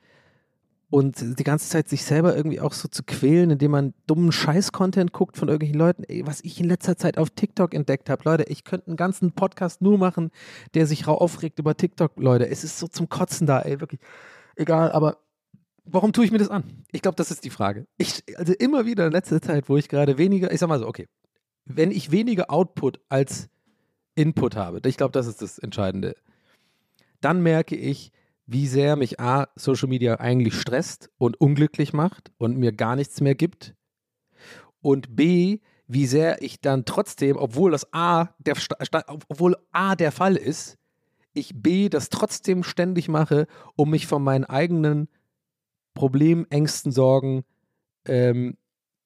C: und die ganze Zeit sich selber irgendwie auch so zu quälen, indem man dummen Scheiß-Content guckt von irgendwelchen Leuten. Ey, was ich in letzter Zeit auf TikTok entdeckt habe, Leute, ich könnte einen ganzen Podcast nur machen, der sich aufregt über TikTok, Leute. Es ist so zum Kotzen da, ey, wirklich. Egal, aber warum tue ich mir das an? Ich glaube, das ist die Frage. Ich, also immer wieder in letzter Zeit, wo ich gerade weniger, ich sag mal so, okay, wenn ich weniger Output als Input habe, ich glaube, das ist das Entscheidende, dann merke ich, wie sehr mich A, Social Media eigentlich stresst und unglücklich macht und mir gar nichts mehr gibt. Und B, wie sehr ich dann trotzdem, obwohl das A der, obwohl A der Fall ist, ich B das trotzdem ständig mache, um mich von meinen eigenen Problemen, Ängsten, Sorgen, ähm,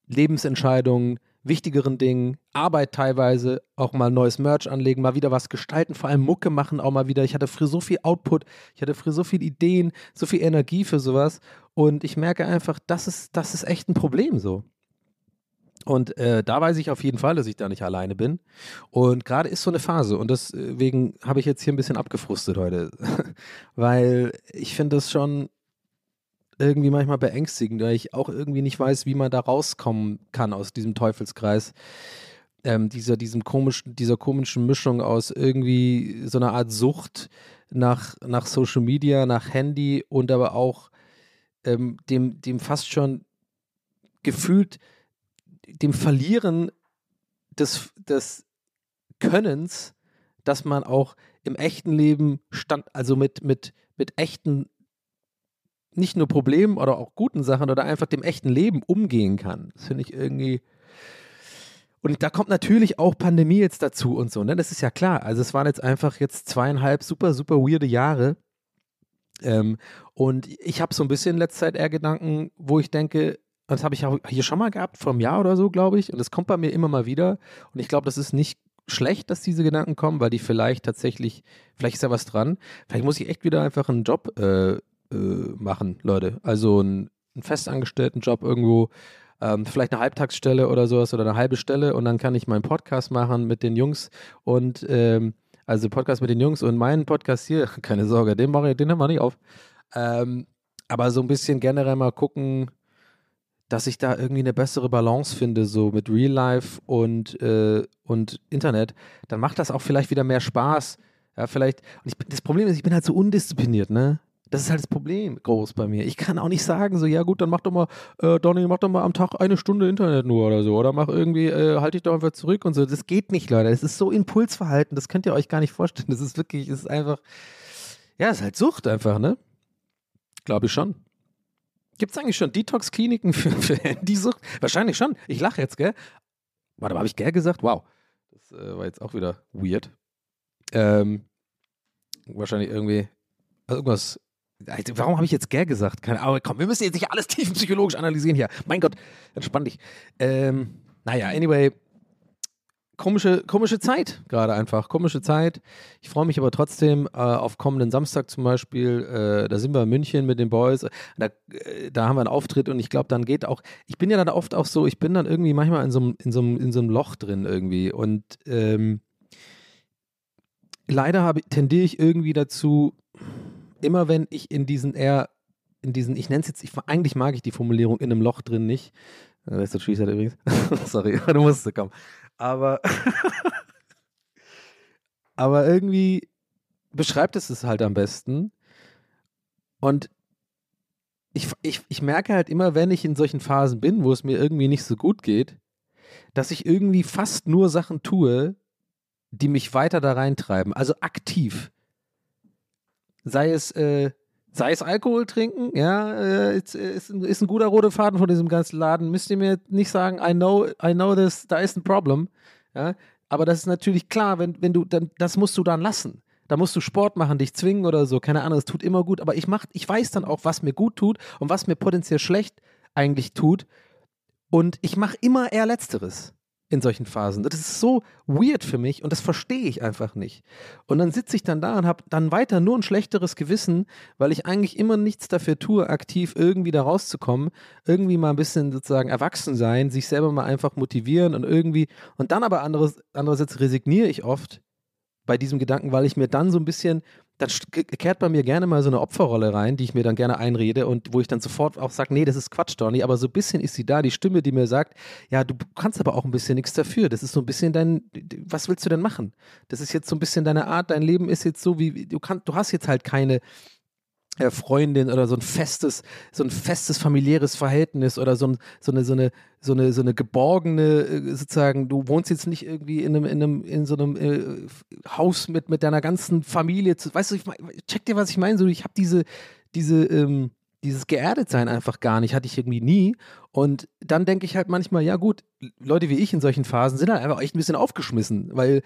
C: Lebensentscheidungen, wichtigeren Dingen, Arbeit teilweise, auch mal neues Merch anlegen, mal wieder was gestalten, vor allem Mucke machen, auch mal wieder. Ich hatte früher so viel Output, ich hatte früher so viele Ideen, so viel Energie für sowas und ich merke einfach, das ist, das ist echt ein Problem so. Und äh, da weiß ich auf jeden Fall, dass ich da nicht alleine bin. Und gerade ist so eine Phase und deswegen habe ich jetzt hier ein bisschen abgefrustet heute, weil ich finde das schon irgendwie manchmal beängstigend, weil ich auch irgendwie nicht weiß, wie man da rauskommen kann aus diesem Teufelskreis. Ähm, dieser, diesem komischen, dieser komischen Mischung aus irgendwie so einer Art Sucht nach, nach Social Media, nach Handy und aber auch ähm, dem, dem fast schon gefühlt dem Verlieren des, des Könnens, dass man auch im echten Leben stand, also mit, mit, mit echten, nicht nur Problemen oder auch guten Sachen oder einfach dem echten Leben umgehen kann. Das finde ich irgendwie. Und da kommt natürlich auch Pandemie jetzt dazu und so, ne? Das ist ja klar. Also es waren jetzt einfach jetzt zweieinhalb super, super weirde Jahre. Ähm, und ich habe so ein bisschen in letzter Zeit eher Gedanken, wo ich denke, das habe ich hier schon mal gehabt, vor einem Jahr oder so, glaube ich. Und das kommt bei mir immer mal wieder. Und ich glaube, das ist nicht schlecht, dass diese Gedanken kommen, weil die vielleicht tatsächlich, vielleicht ist ja was dran. Vielleicht muss ich echt wieder einfach einen Job äh, äh, machen, Leute. Also einen, festangestellten Job irgendwo. Ähm, vielleicht eine Halbtagsstelle oder sowas oder eine halbe Stelle und dann kann ich meinen Podcast machen mit den Jungs und ähm, also Podcast mit den Jungs und meinen Podcast hier, keine Sorge, den mache ich, den haben wir nicht auf. Ähm, aber so ein bisschen generell mal gucken, dass ich da irgendwie eine bessere Balance finde, so mit Real Life und, äh, und Internet, dann macht das auch vielleicht wieder mehr Spaß. Ja, vielleicht. Und ich, das Problem ist, ich bin halt so undiszipliniert, ne? Das ist halt das Problem groß bei mir. Ich kann auch nicht sagen, so, ja gut, dann mach doch mal, äh, Donny, mach doch mal am Tag eine Stunde Internet nur oder so. Oder mach irgendwie, äh, halt dich doch einfach zurück und so. Das geht nicht, Leute. Das ist so Impulsverhalten, das könnt ihr euch gar nicht vorstellen. Das ist wirklich, das ist einfach, ja, das ist halt Sucht einfach, ne? Glaube ich schon. Gibt es eigentlich schon Detox-Kliniken für, für Handysucht? Wahrscheinlich schon. Ich lache jetzt, gell? Warte mal, habe ich gell gesagt? Wow. Das äh, war jetzt auch wieder weird. Ähm, wahrscheinlich irgendwie also irgendwas. Warum habe ich jetzt gell gesagt? Keine Ahnung. Komm, wir müssen jetzt nicht alles tiefenpsychologisch analysieren hier. Mein Gott, entspann dich. Ähm, naja, anyway, komische, komische Zeit gerade einfach, komische Zeit. Ich freue mich aber trotzdem äh, auf kommenden Samstag zum Beispiel. Äh, da sind wir in München mit den Boys. Da, äh, da haben wir einen Auftritt und ich glaube, dann geht auch. Ich bin ja dann oft auch so, ich bin dann irgendwie manchmal in so einem in in Loch drin irgendwie und ähm, leider tendiere ich irgendwie dazu, immer wenn ich in diesen eher in diesen, ich nenne es jetzt, ich, eigentlich mag ich die Formulierung in einem Loch drin nicht. Das ist der Treeset übrigens. Sorry, du musst kommen. Aber, aber irgendwie beschreibt es es halt am besten. Und ich, ich, ich merke halt immer, wenn ich in solchen Phasen bin, wo es mir irgendwie nicht so gut geht, dass ich irgendwie fast nur Sachen tue, die mich weiter da reintreiben. Also aktiv. Sei es, äh, sei es Alkohol trinken, ja, äh, ist, ist, ist, ein guter roter Faden von diesem ganzen Laden. Müsst ihr mir nicht sagen, I know, I know this, da ist ein Problem. Ja? Aber das ist natürlich klar, wenn, wenn du, dann, das musst du dann lassen. Da musst du Sport machen, dich zwingen oder so, keine Ahnung, es tut immer gut. Aber ich mach, ich weiß dann auch, was mir gut tut und was mir potenziell schlecht eigentlich tut. Und ich mache immer eher Letzteres in solchen Phasen. Das ist so weird für mich und das verstehe ich einfach nicht. Und dann sitze ich dann da und habe dann weiter nur ein schlechteres Gewissen, weil ich eigentlich immer nichts dafür tue, aktiv irgendwie da rauszukommen, irgendwie mal ein bisschen sozusagen erwachsen sein, sich selber mal einfach motivieren und irgendwie und dann aber anderes, andererseits resigniere ich oft bei diesem Gedanken, weil ich mir dann so ein bisschen dann kehrt bei mir gerne mal so eine Opferrolle rein, die ich mir dann gerne einrede und wo ich dann sofort auch sage, nee, das ist Quatsch, Donny, aber so ein bisschen ist sie da, die Stimme, die mir sagt, ja, du kannst aber auch ein bisschen nichts dafür. Das ist so ein bisschen dein, was willst du denn machen? Das ist jetzt so ein bisschen deine Art, dein Leben ist jetzt so, wie, du kannst, du hast jetzt halt keine Freundin oder so ein festes, so ein festes familiäres Verhältnis oder so, ein, so eine, so eine, so eine, so eine geborgene, äh, sozusagen, du wohnst jetzt nicht irgendwie in einem, in einem, in so einem äh, Haus mit, mit deiner ganzen Familie. Weißt du, ich check dir, was ich meine? So, ich habe diese, diese, ähm, dieses Geerdetsein einfach gar nicht, hatte ich irgendwie nie. Und dann denke ich halt manchmal, ja gut, Leute wie ich in solchen Phasen sind halt einfach echt ein bisschen aufgeschmissen, weil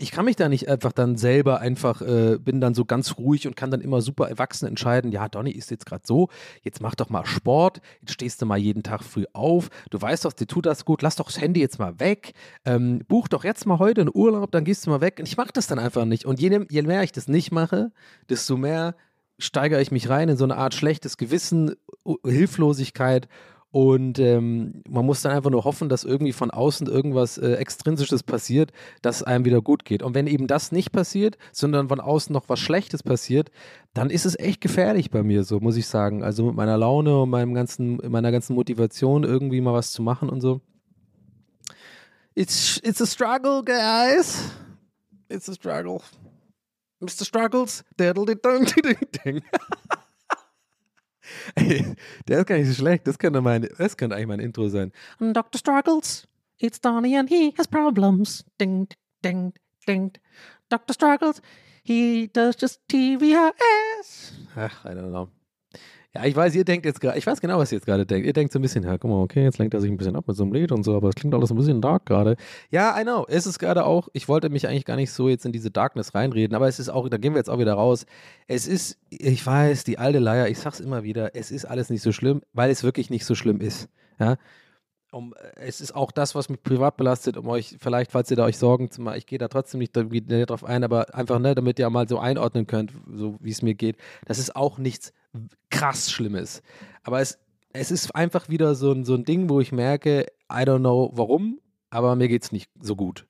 C: ich kann mich da nicht einfach dann selber einfach, äh, bin dann so ganz ruhig und kann dann immer super erwachsen entscheiden, ja, Donny ist jetzt gerade so, jetzt mach doch mal Sport, jetzt stehst du mal jeden Tag früh auf, du weißt doch, dir tut das gut, lass doch das Handy jetzt mal weg, ähm, buch doch jetzt mal heute einen Urlaub, dann gehst du mal weg. Und ich mach das dann einfach nicht. Und je, je mehr ich das nicht mache, desto mehr steigere ich mich rein in so eine Art schlechtes Gewissen, Hilflosigkeit Und ähm, man muss dann einfach nur hoffen, dass irgendwie von außen irgendwas äh, Extrinsisches passiert, dass einem wieder gut geht. Und wenn eben das nicht passiert, sondern von außen noch was Schlechtes passiert, dann ist es echt gefährlich bei mir, so muss ich sagen. Also mit meiner Laune und meinem ganzen, meiner ganzen Motivation, irgendwie mal was zu machen und so. It's, it's a struggle, guys. It's a struggle. Mr. Struggles, diddle ding ding ding. Der ist gar nicht so schlecht. Das könnte, mein, das könnte eigentlich mein Intro sein. Dr. Struggles, it's Donny and he has problems. Ding, ding, ding. Dr. Struggles, he does just TVS. Ach, I don't know. Ja, ich weiß, ihr denkt jetzt gerade, ich weiß genau, was ihr jetzt gerade denkt. Ihr denkt so ein bisschen, ja, guck mal, okay, jetzt lenkt er sich ein bisschen ab mit so einem Lied und so, aber es klingt alles ein bisschen dark gerade. Ja, I know, es ist gerade auch, ich wollte mich eigentlich gar nicht so jetzt in diese Darkness reinreden, aber es ist auch, da gehen wir jetzt auch wieder raus. Es ist, ich weiß, die alte Leier, ich sag's immer wieder, es ist alles nicht so schlimm, weil es wirklich nicht so schlimm ist. Ja, um, es ist auch das, was mich privat belastet, um euch, vielleicht, falls ihr da euch Sorgen zu machen, ich gehe da trotzdem nicht drauf ein, aber einfach, ne, damit ihr mal so einordnen könnt, so wie es mir geht. Das ist auch nichts krass Schlimmes. Aber es, es ist einfach wieder so ein, so ein Ding, wo ich merke, I don't know warum, aber mir geht es nicht so gut.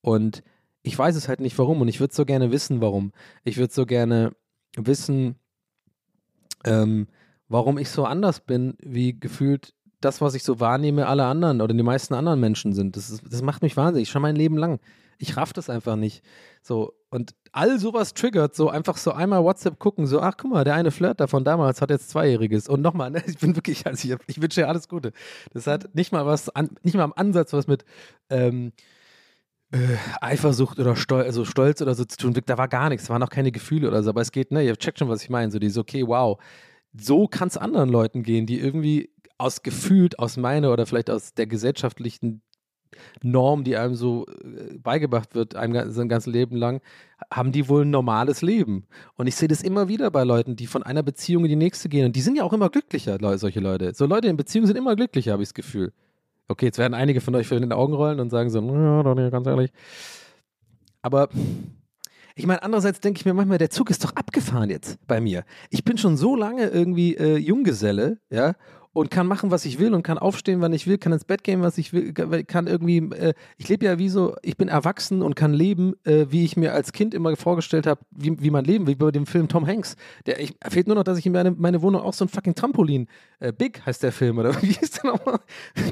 C: Und ich weiß es halt nicht warum und ich würde so gerne wissen, warum. Ich würde so gerne wissen, ähm, warum ich so anders bin, wie gefühlt das, was ich so wahrnehme, alle anderen oder die meisten anderen Menschen sind. Das, ist, das macht mich wahnsinnig, schon mein Leben lang. Ich raff das einfach nicht. So, und all sowas triggert, so einfach so einmal WhatsApp gucken, so, ach guck mal, der eine Flirt da von damals hat jetzt Zweijähriges. Und nochmal, ne, ich bin wirklich, also ich, ich wünsche dir alles Gute. Das hat nicht mal was, an, nicht mal am Ansatz was mit ähm, äh, Eifersucht oder Stolz, also Stolz oder so zu tun. Da war gar nichts, da waren auch keine Gefühle oder so, aber es geht, ne, ihr checkt schon, was ich meine. So dieses, okay, wow. So kann es anderen Leuten gehen, die irgendwie aus gefühlt, aus meiner oder vielleicht aus der gesellschaftlichen Norm, die einem so äh, beigebracht wird, einem sein ganzes Leben lang, haben die wohl ein normales Leben. Und ich sehe das immer wieder bei Leuten, die von einer Beziehung in die nächste gehen. Und die sind ja auch immer glücklicher, solche Leute. So Leute in Beziehungen sind immer glücklicher, habe ich das Gefühl. Okay, jetzt werden einige von euch für den Augen rollen und sagen so, ja, doch nicht, ganz ehrlich. Aber ich meine, andererseits denke ich mir manchmal, der Zug ist doch abgefahren jetzt bei mir. Ich bin schon so lange irgendwie äh, Junggeselle, ja, und kann machen, was ich will und kann aufstehen, wann ich will, kann ins Bett gehen, was ich will, kann irgendwie, äh, ich lebe ja wie so, ich bin erwachsen und kann leben, äh, wie ich mir als Kind immer vorgestellt habe, wie, wie man leben, wie bei dem Film Tom Hanks. Der, ich, fehlt nur noch, dass ich in meine, meine Wohnung auch so ein fucking Trampolin, äh, Big heißt der Film, oder wie ist der nochmal?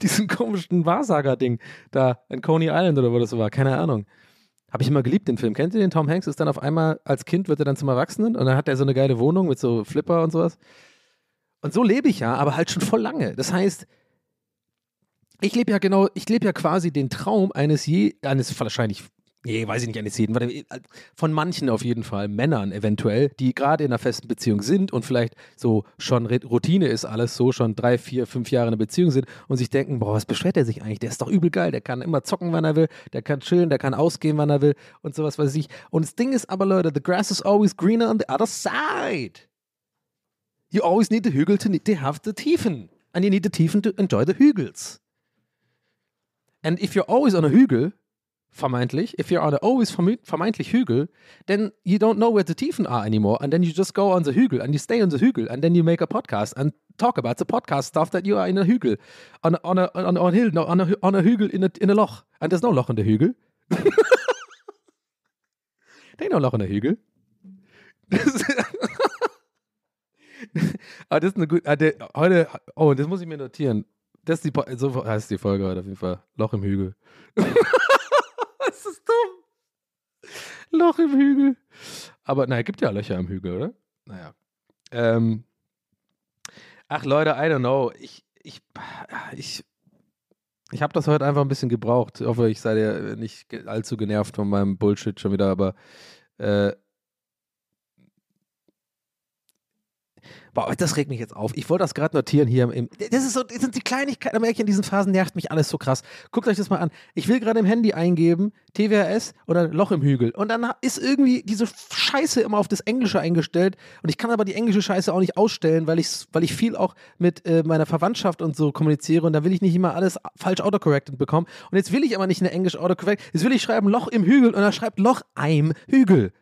C: Diesen komischen Wahrsager-Ding da in Coney Island oder wo das war, keine Ahnung. Habe ich immer geliebt, den Film. Kennt ihr den? Tom Hanks ist dann auf einmal, als Kind wird er dann zum Erwachsenen und dann hat er so eine geile Wohnung mit so Flipper und sowas. Und so lebe ich ja, aber halt schon voll lange. Das heißt, ich lebe ja genau, ich lebe ja quasi den Traum eines je, eines wahrscheinlich, nee, weiß ich nicht, eines jeden, von manchen auf jeden Fall, Männern eventuell, die gerade in einer festen Beziehung sind und vielleicht so schon Routine ist alles so, schon drei, vier, fünf Jahre in einer Beziehung sind und sich denken, boah, was beschwert er sich eigentlich? Der ist doch übel geil, der kann immer zocken, wann er will, der kann chillen, der kann ausgehen, wann er will und sowas weiß ich. Und das Ding ist aber, Leute, the grass is always greener on the other side. You always need the hügel to, need to have the Tiefen. And you need the Tiefen to enjoy the hügels. And if you're always on a hügel, vermeintlich, if you're on a always vermeintlich hügel, then you don't know where the Tiefen are anymore. And then you just go on the hügel and you stay on the hügel and then you make a podcast and talk about the podcast stuff that you are in a hügel. On, on, a, on, on, hill, no, on, a, on a hügel in a, in a loch. And there's no loch in the hügel. there ain't no loch in the hügel. Aber das ist eine gute. Ah, heute, oh, das muss ich mir notieren. Das ist die, so heißt die Folge heute auf jeden Fall. Loch im Hügel. dumm. Loch im Hügel. Aber naja, gibt ja Löcher im Hügel, oder? Naja. Ähm, ach Leute, I don't know. Ich, ich, ich, ich habe das heute einfach ein bisschen gebraucht. Ich hoffe, ich sei dir nicht allzu genervt von meinem Bullshit schon wieder, aber äh, Boah, das regt mich jetzt auf. Ich wollte das gerade notieren hier. Im, das, ist so, das sind die Kleinigkeiten, ich in diesen Phasen, nervt mich alles so krass. Guckt euch das mal an. Ich will gerade im Handy eingeben, TWRS oder Loch im Hügel. Und dann ist irgendwie diese Scheiße immer auf das Englische eingestellt. Und ich kann aber die englische Scheiße auch nicht ausstellen, weil ich, weil ich viel auch mit äh, meiner Verwandtschaft und so kommuniziere. Und da will ich nicht immer alles falsch autocorrected bekommen. Und jetzt will ich aber nicht eine Englisch autocorrect. Jetzt will ich schreiben Loch im Hügel und er schreibt Loch im Hügel.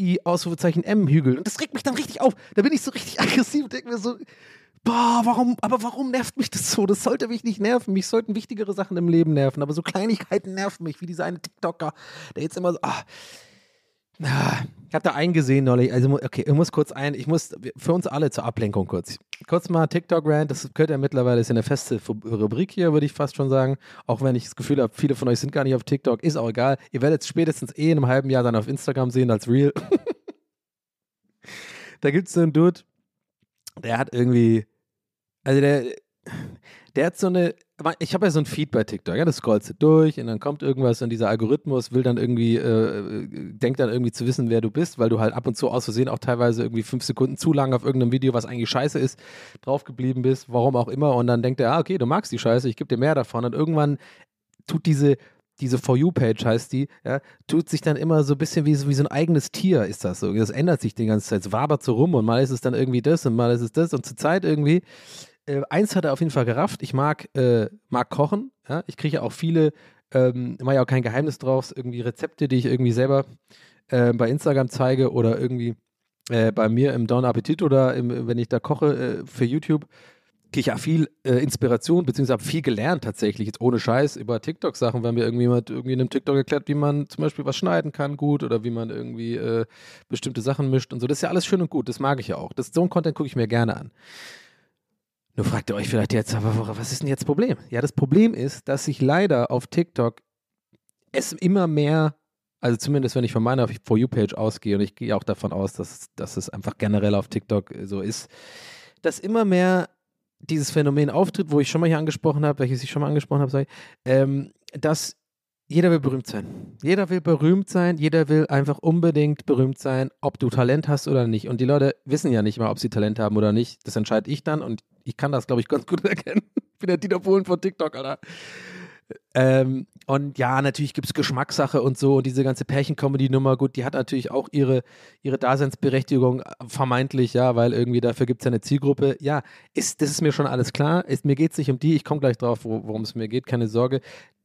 C: I, Ausrufezeichen M, Hügel. Und das regt mich dann richtig auf. Da bin ich so richtig aggressiv und denke mir so, boah, warum, aber warum nervt mich das so? Das sollte mich nicht nerven. Mich sollten wichtigere Sachen im Leben nerven, aber so Kleinigkeiten nerven mich, wie dieser eine TikToker, der jetzt immer so, ah, Ah, Ich habe da einen gesehen neulich. Also, okay, ich muss kurz ein, ich muss für uns alle zur Ablenkung kurz. Kurz mal TikTok-Rant, das gehört ja mittlerweile, ist ja eine feste Rubrik hier, würde ich fast schon sagen. Auch wenn ich das Gefühl habe, viele von euch sind gar nicht auf TikTok, ist auch egal. Ihr werdet es spätestens eh in einem halben Jahr dann auf Instagram sehen als Real. da gibt es so einen Dude, der hat irgendwie, also der, der hat so eine, ich habe ja so ein Feed bei TikTok, ja, das scrollst du durch und dann kommt irgendwas und dieser Algorithmus will dann irgendwie, äh, äh, denkt dann irgendwie zu wissen, wer du bist, weil du halt ab und zu aus Versehen auch teilweise irgendwie fünf Sekunden zu lang auf irgendeinem Video, was eigentlich scheiße ist, draufgeblieben bist, warum auch immer und dann denkt er, ah, okay, du magst die Scheiße, ich gebe dir mehr davon und irgendwann tut diese, diese For You-Page heißt die, ja, tut sich dann immer so ein bisschen wie, wie so ein eigenes Tier, ist das so. Das ändert sich die ganze Zeit. Es wabert so rum und mal ist es dann irgendwie das und mal ist es das und zur Zeit irgendwie. Äh, eins hat er auf jeden Fall gerafft. Ich mag, äh, mag kochen. Ja? Ich kriege ja auch viele, ähm, mache ja auch kein Geheimnis draus, irgendwie Rezepte, die ich irgendwie selber äh, bei Instagram zeige oder irgendwie äh, bei mir im Don Appetit oder im, wenn ich da koche äh, für YouTube kriege ich ja viel äh, Inspiration, beziehungsweise viel gelernt tatsächlich, jetzt ohne Scheiß, über TikTok-Sachen, weil mir irgendjemand irgendwie in einem TikTok erklärt, wie man zum Beispiel was schneiden kann gut oder wie man irgendwie äh, bestimmte Sachen mischt und so. Das ist ja alles schön und gut, das mag ich ja auch. Das, so ein Content gucke ich mir gerne an. Nur fragt ihr euch vielleicht jetzt, aber was ist denn jetzt das Problem? Ja, das Problem ist, dass sich leider auf TikTok es immer mehr, also zumindest wenn ich von meiner For You-Page ausgehe und ich gehe auch davon aus, dass, dass es einfach generell auf TikTok äh, so ist, dass immer mehr dieses Phänomen auftritt, wo ich schon mal hier angesprochen habe, welches ich schon mal angesprochen habe, sorry, ähm, dass jeder will berühmt sein. Jeder will berühmt sein, jeder will einfach unbedingt berühmt sein, ob du Talent hast oder nicht. Und die Leute wissen ja nicht mal, ob sie Talent haben oder nicht. Das entscheide ich dann und ich kann das, glaube ich, ganz gut erkennen. Ich bin der Dieter Bohlen von TikTok, Alter. Ähm, und ja, natürlich gibt es Geschmackssache und so und diese ganze Pärchen-Comedy-Nummer, gut, die hat natürlich auch ihre, ihre Daseinsberechtigung, äh, vermeintlich, ja, weil irgendwie dafür gibt es ja eine Zielgruppe. Ja, ist, das ist mir schon alles klar. Ist, mir geht es nicht um die, ich komme gleich drauf, wo- worum es mir geht, keine Sorge.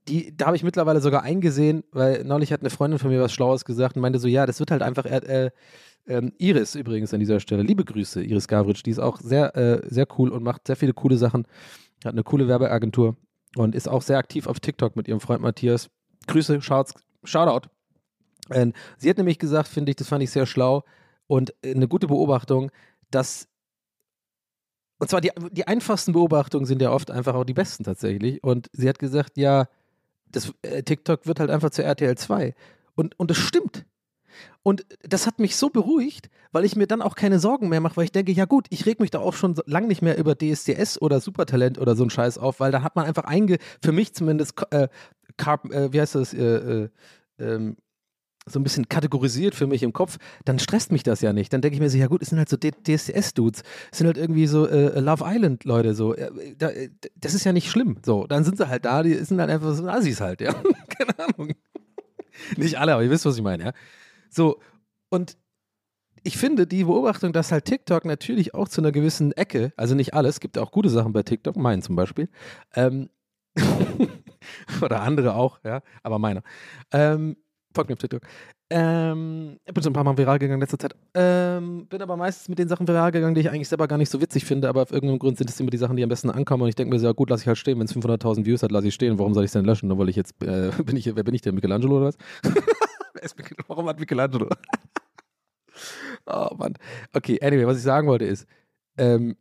C: Die, da habe ich mittlerweile sogar eingesehen, weil neulich hat eine Freundin von mir was Schlaues gesagt und meinte so, ja, das wird halt einfach, äh, ähm, Iris übrigens an dieser Stelle, liebe Grüße, Iris Gavritsch, die ist auch sehr, äh, sehr cool und macht sehr viele coole Sachen, hat eine coole Werbeagentur und ist auch sehr aktiv auf TikTok mit ihrem Freund Matthias. Grüße, Shouts, Shoutout. Und sie hat nämlich gesagt, finde ich, das fand ich sehr schlau und äh, eine gute Beobachtung, dass und zwar die, die einfachsten Beobachtungen sind ja oft einfach auch die besten tatsächlich. Und sie hat gesagt, ja, das, äh, TikTok wird halt einfach zu RTL 2. Und, und das stimmt. Und das hat mich so beruhigt, weil ich mir dann auch keine Sorgen mehr mache, weil ich denke, ja gut, ich reg mich da auch schon so lang nicht mehr über DSDS oder Supertalent oder so einen Scheiß auf, weil da hat man einfach einge, für mich zumindest, äh, Carp, äh, wie heißt das, äh, äh, ähm, so ein bisschen kategorisiert für mich im Kopf, dann stresst mich das ja nicht. Dann denke ich mir so, ja gut, es sind halt so DSDS-Dudes, es sind halt irgendwie so äh, Love Island-Leute, so. Äh, da, äh, das ist ja nicht schlimm. So, dann sind sie halt da, die sind halt einfach so Assis halt, ja. Keine Ahnung. Nicht alle, aber ihr wisst, was ich meine, ja. So, und ich finde die Beobachtung, dass halt TikTok natürlich auch zu einer gewissen Ecke, also nicht alles, gibt auch gute Sachen bei TikTok, meinen zum Beispiel, ähm, oder andere auch, ja, aber meiner. Ähm, folgt mir auf TikTok. Ähm, ich bin so ein paar Mal viral gegangen in letzter Zeit. Ähm, bin aber meistens mit den Sachen viral gegangen, die ich eigentlich selber gar nicht so witzig finde, aber auf irgendeinem Grund sind es immer die Sachen, die am besten ankommen und ich denke mir so, gut, lasse ich halt stehen. Wenn es 500.000 Views hat, lasse ich stehen. Warum soll ich es denn löschen? Nur weil ich jetzt, äh, bin ich, wer bin ich denn, Michelangelo oder was? Warum hat Michelangelo? oh Mann. Okay, anyway, was ich sagen wollte ist, ähm,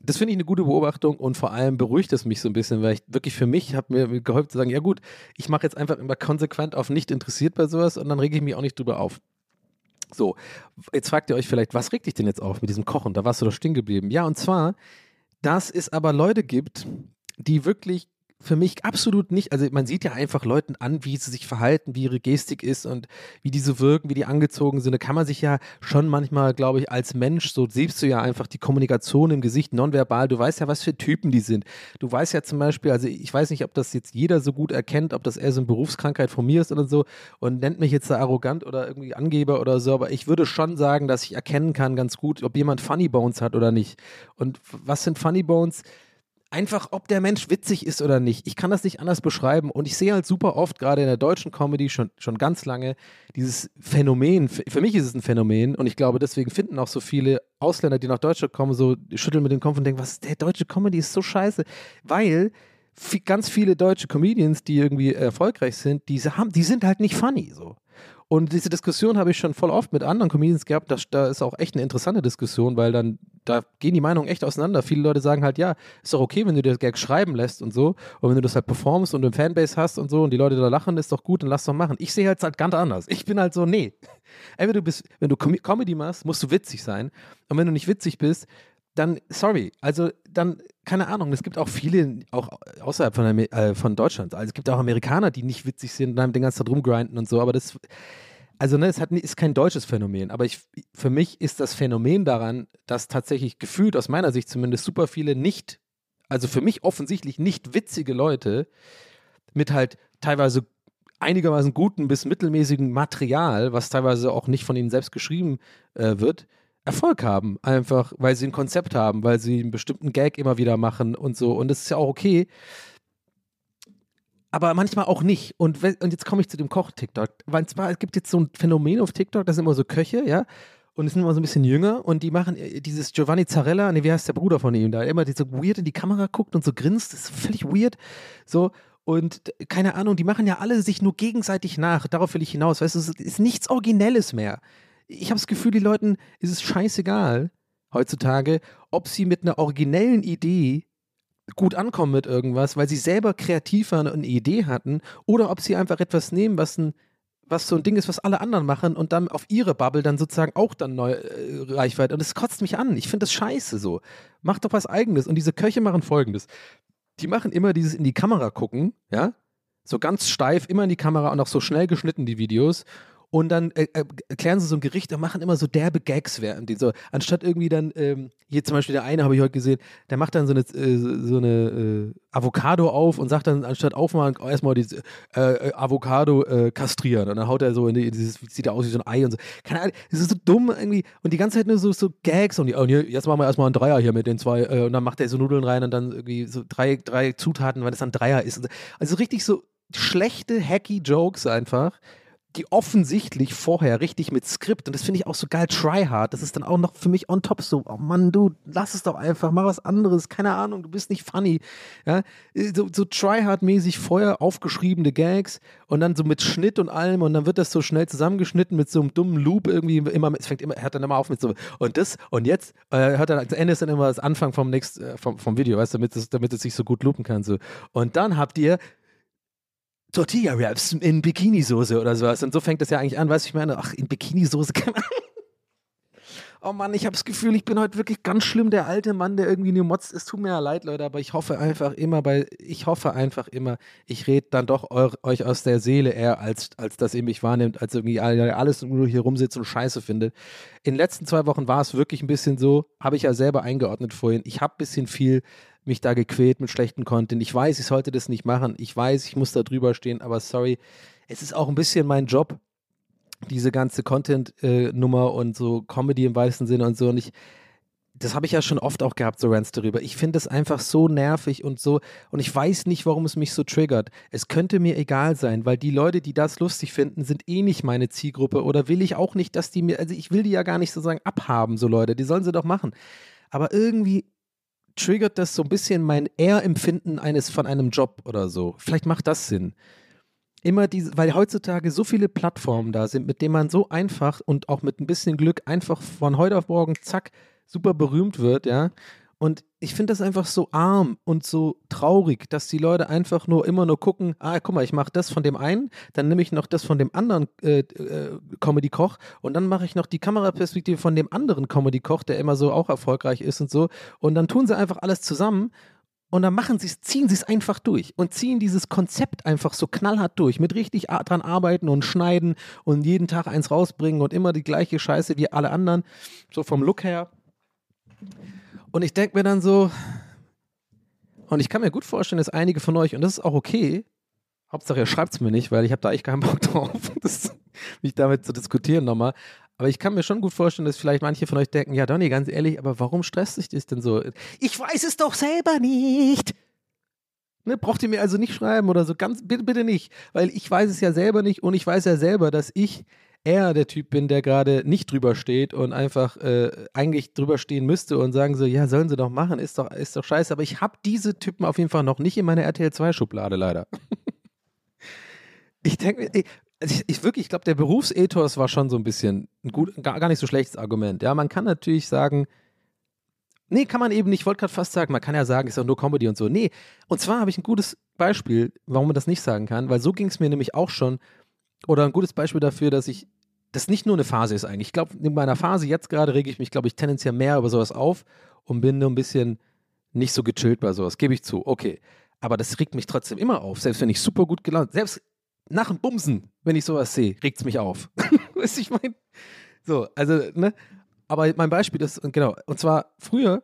C: das finde ich eine gute Beobachtung und vor allem beruhigt es mich so ein bisschen, weil ich wirklich für mich habe mir geholfen zu sagen, ja gut, ich mache jetzt einfach immer konsequent auf nicht interessiert bei sowas und dann rege ich mich auch nicht drüber auf. So, jetzt fragt ihr euch vielleicht, was regt dich denn jetzt auf mit diesem Kochen? Da warst du doch stehen geblieben. Ja, und zwar, dass es aber Leute gibt, die wirklich für mich absolut nicht, also man sieht ja einfach Leuten an, wie sie sich verhalten, wie ihre Gestik ist und wie die so wirken, wie die angezogen sind. Da kann man sich ja schon manchmal, glaube ich, als Mensch, so siehst du ja einfach die Kommunikation im Gesicht nonverbal. Du weißt ja, was für Typen die sind. Du weißt ja zum Beispiel, also ich weiß nicht, ob das jetzt jeder so gut erkennt, ob das eher so eine Berufskrankheit von mir ist oder so und nennt mich jetzt da arrogant oder irgendwie Angeber oder so, aber ich würde schon sagen, dass ich erkennen kann ganz gut, ob jemand Funny Bones hat oder nicht. Und was sind Funny Bones? Einfach, ob der Mensch witzig ist oder nicht. Ich kann das nicht anders beschreiben. Und ich sehe halt super oft, gerade in der deutschen Comedy, schon, schon ganz lange, dieses Phänomen. Für, mich ist es ein Phänomen und ich glaube, deswegen finden auch so viele Ausländer, die nach Deutschland kommen, so schütteln mit dem Kopf und denken, was, der deutsche Comedy ist so scheiße. Weil ganz viele deutsche Comedians, die irgendwie erfolgreich sind, die, haben, die sind halt nicht funny, so. Und diese Diskussion habe ich schon voll oft mit anderen Comedians gehabt. Das, da ist auch echt eine interessante Diskussion, weil dann, da gehen die Meinungen echt auseinander. Viele Leute sagen halt, ja, ist doch okay, wenn du dir das Gag schreiben lässt und so. Und wenn du das halt performst und eine Fanbase hast und so und die Leute da lachen, ist doch gut, dann lass doch machen. Ich sehe halt halt ganz anders. Ich bin halt so, nee. Entweder du bist, wenn du Com Comedy machst, musst du witzig sein. Und wenn du nicht witzig bist, dann, sorry, also dann, keine Ahnung, es gibt auch viele, auch außerhalb von, äh, von Deutschland, also es gibt auch Amerikaner, die nicht witzig sind und dann den ganzen Tag rumgrinden und so, aber das, also ne, es hat, ist kein deutsches Phänomen, aber ich, für mich ist das Phänomen daran, dass tatsächlich gefühlt, aus meiner Sicht zumindest, super viele nicht, also für mich offensichtlich nicht witzige Leute mit halt teilweise einigermaßen guten bis mittelmäßigen Material, was teilweise auch nicht von ihnen selbst geschrieben äh, wird, Erfolg haben. Einfach, weil sie ein Konzept haben, weil sie einen bestimmten Gag immer wieder machen und so. Und das ist ja auch okay. Aber manchmal auch nicht. Und, und jetzt komme ich zu dem Koch-TikTok. Weil zwar, es gibt jetzt so ein Phänomen auf TikTok, das sind immer so Köche, ja. Und die sind immer so ein bisschen jünger und die machen äh, dieses Giovanni Zarella, nee, wie heißt der Bruder von ihm da, der immer so weird in die Kamera guckt und so grinst, das ist völlig weird. So, und keine Ahnung, die machen ja alle sich nur gegenseitig nach. Darauf will ich hinaus. Weißt du, es ist nichts Originelles mehr. Ich habe das Gefühl, die Leuten ist es scheißegal heutzutage, ob sie mit einer originellen Idee gut ankommen mit irgendwas, weil sie selber kreativ waren und eine Idee hatten, oder ob sie einfach etwas nehmen, was ein was so ein Ding ist, was alle anderen machen und dann auf ihre Bubble dann sozusagen auch dann neue äh, Reichweite. Und es kotzt mich an. Ich finde das scheiße so. Macht doch was Eigenes. Und diese Köche machen folgendes. Die machen immer dieses in die Kamera gucken, ja, so ganz steif, immer in die Kamera und auch so schnell geschnitten, die Videos. Und dann äh, äh, erklären sie so ein Gericht und machen immer so derbe Gags während die so, anstatt irgendwie dann, ähm, hier zum Beispiel der eine habe ich heute gesehen, der macht dann so eine, äh, so eine äh, Avocado auf und sagt dann, anstatt aufmachen, erstmal diese äh, äh, Avocado kastrieren. Und dann haut er so in, die, in dieses, sieht er aus wie so ein Ei und so. Keine Ahnung, das ist so dumm irgendwie. Und die ganze Zeit nur so, so Gags und, die, hier, jetzt machen wir erstmal einen Dreier hier mit den zwei. Und dann macht er so Nudeln rein und dann irgendwie so drei, drei Zutaten, weil das dann Dreier ist. Also richtig so schlechte, hacky Jokes einfach die offensichtlich vorher richtig mit Skript und das finde ich auch so geil, tryhard, das ist dann auch noch für mich on top so, oh Mann, du, lass es doch einfach, mach was anderes, keine Ahnung, du bist nicht funny, ja, so, so tryhard-mäßig vorher aufgeschriebene Gags und dann so mit Schnitt und allem und dann wird das so schnell zusammengeschnitten mit so einem dummen Loop irgendwie immer, es fängt immer, hört dann immer auf mit so und das und jetzt, äh, hört dann, das Ende ist dann immer das Anfang vom nächsten, äh, vom, vom Video, weißt du, damit es, damit es sich so gut loopen kann, so. Und dann habt ihr Tortilla-Wraps in Bikini-Soße oder sowas. Und so fängt das ja eigentlich an, weißt du, ich meine, ach, in Bikini-Soße kann man. Oh Mann, ich habe das Gefühl, ich bin heute wirklich ganz schlimm der alte Mann, der irgendwie nur motzt. Es tut mir ja leid, Leute, aber ich hoffe einfach immer bei, ich hoffe einfach immer, ich rede dann doch eu euch aus der Seele eher, als, als dass ihr mich wahrnehmt, als irgendwie all- alles nur hier rumsitzt und Scheiße findet. In den letzten zwei Wochen war es wirklich ein bisschen so, habe ich ja selber eingeordnet vorhin. Ich habe ein bisschen viel mich da gequält mit schlechten Content. Ich weiß, ich sollte das nicht machen. Ich weiß, ich muss da drüber stehen, aber sorry, es ist auch ein bisschen mein Job, diese ganze Content-Nummer und so Comedy im weißen Sinne und so. Und ich, das habe ich ja schon oft auch gehabt, so Rants darüber. Ich finde es einfach so nervig und so. Und ich weiß nicht, warum es mich so triggert. Es könnte mir egal sein, weil die Leute, die das lustig finden, sind eh nicht meine Zielgruppe. Oder will ich auch nicht, dass die mir, also ich will die ja gar nicht sozusagen abhaben, so Leute. Die sollen sie doch machen. Aber irgendwie triggert das so ein bisschen mein Ehrempfinden eines von einem Job oder so. Vielleicht macht das Sinn. Immer diese, weil heutzutage so viele Plattformen da sind, mit denen man so einfach und auch mit ein bisschen Glück einfach von heute auf morgen, zack, super berühmt wird, ja. Und ich finde das einfach so arm und so traurig, dass die Leute einfach nur immer nur gucken, ah, guck mal, ich mache das von dem einen, dann nehme ich noch das von dem anderen äh, äh, Comedy-Koch und dann mache ich noch die Kameraperspektive von dem anderen Comedy-Koch, der immer so auch erfolgreich ist und so. Und dann tun sie einfach alles zusammen und dann machen sie es, ziehen sie es einfach durch und ziehen dieses Konzept einfach so knallhart durch, mit richtig dran arbeiten und schneiden und jeden Tag eins rausbringen und immer die gleiche Scheiße wie alle anderen, so vom Look her. Und ich denke mir dann so, und ich kann mir gut vorstellen, dass einige von euch, und das ist auch okay, Hauptsache ihr schreibt es mir nicht, weil ich habe da echt keinen Bock drauf, das, mich damit zu diskutieren nochmal. Aber ich kann mir schon gut vorstellen, dass vielleicht manche von euch denken, ja Donny, ganz ehrlich, aber warum stresst sich das denn so? Ich weiß es doch selber nicht. Ne, braucht ihr mir also nicht schreiben oder so, ganz bitte, bitte nicht, weil ich weiß es ja selber nicht und ich weiß ja selber, dass ich eher der Typ bin, der gerade nicht drüber steht und einfach äh, eigentlich drüber stehen müsste und sagen so, ja, sollen sie doch machen, ist doch, ist doch scheiße. Aber ich habe diese Typen auf jeden Fall noch nicht in meiner RTL 2-Schublade leider. ich denke, ich, also ich, ich wirklich, ich glaube, der Berufsethos war schon so ein bisschen ein gut, gar, gar nicht so schlechtes Argument. Ja, man kann natürlich sagen, Nee, kann man eben nicht. Ich wollte gerade fast sagen, man kann ja sagen, ist doch nur Comedy und so. Nee, und zwar habe ich ein gutes Beispiel, warum man das nicht sagen kann, weil so ging es mir nämlich auch schon. Oder ein gutes Beispiel dafür, dass ich, das nicht nur eine Phase ist eigentlich. Ich glaube, in meiner Phase jetzt gerade rege ich mich, glaube ich, tendenziell mehr über sowas auf und bin nur ein bisschen nicht so gechillt bei sowas. Gebe ich zu. Okay. Aber das regt mich trotzdem immer auf. Selbst wenn ich super gut gelaunt, selbst nach dem Bumsen, wenn ich sowas sehe, regt es mich auf. weißt du, ich meine? So, also, ne? Aber mein Beispiel ist, genau, und zwar früher,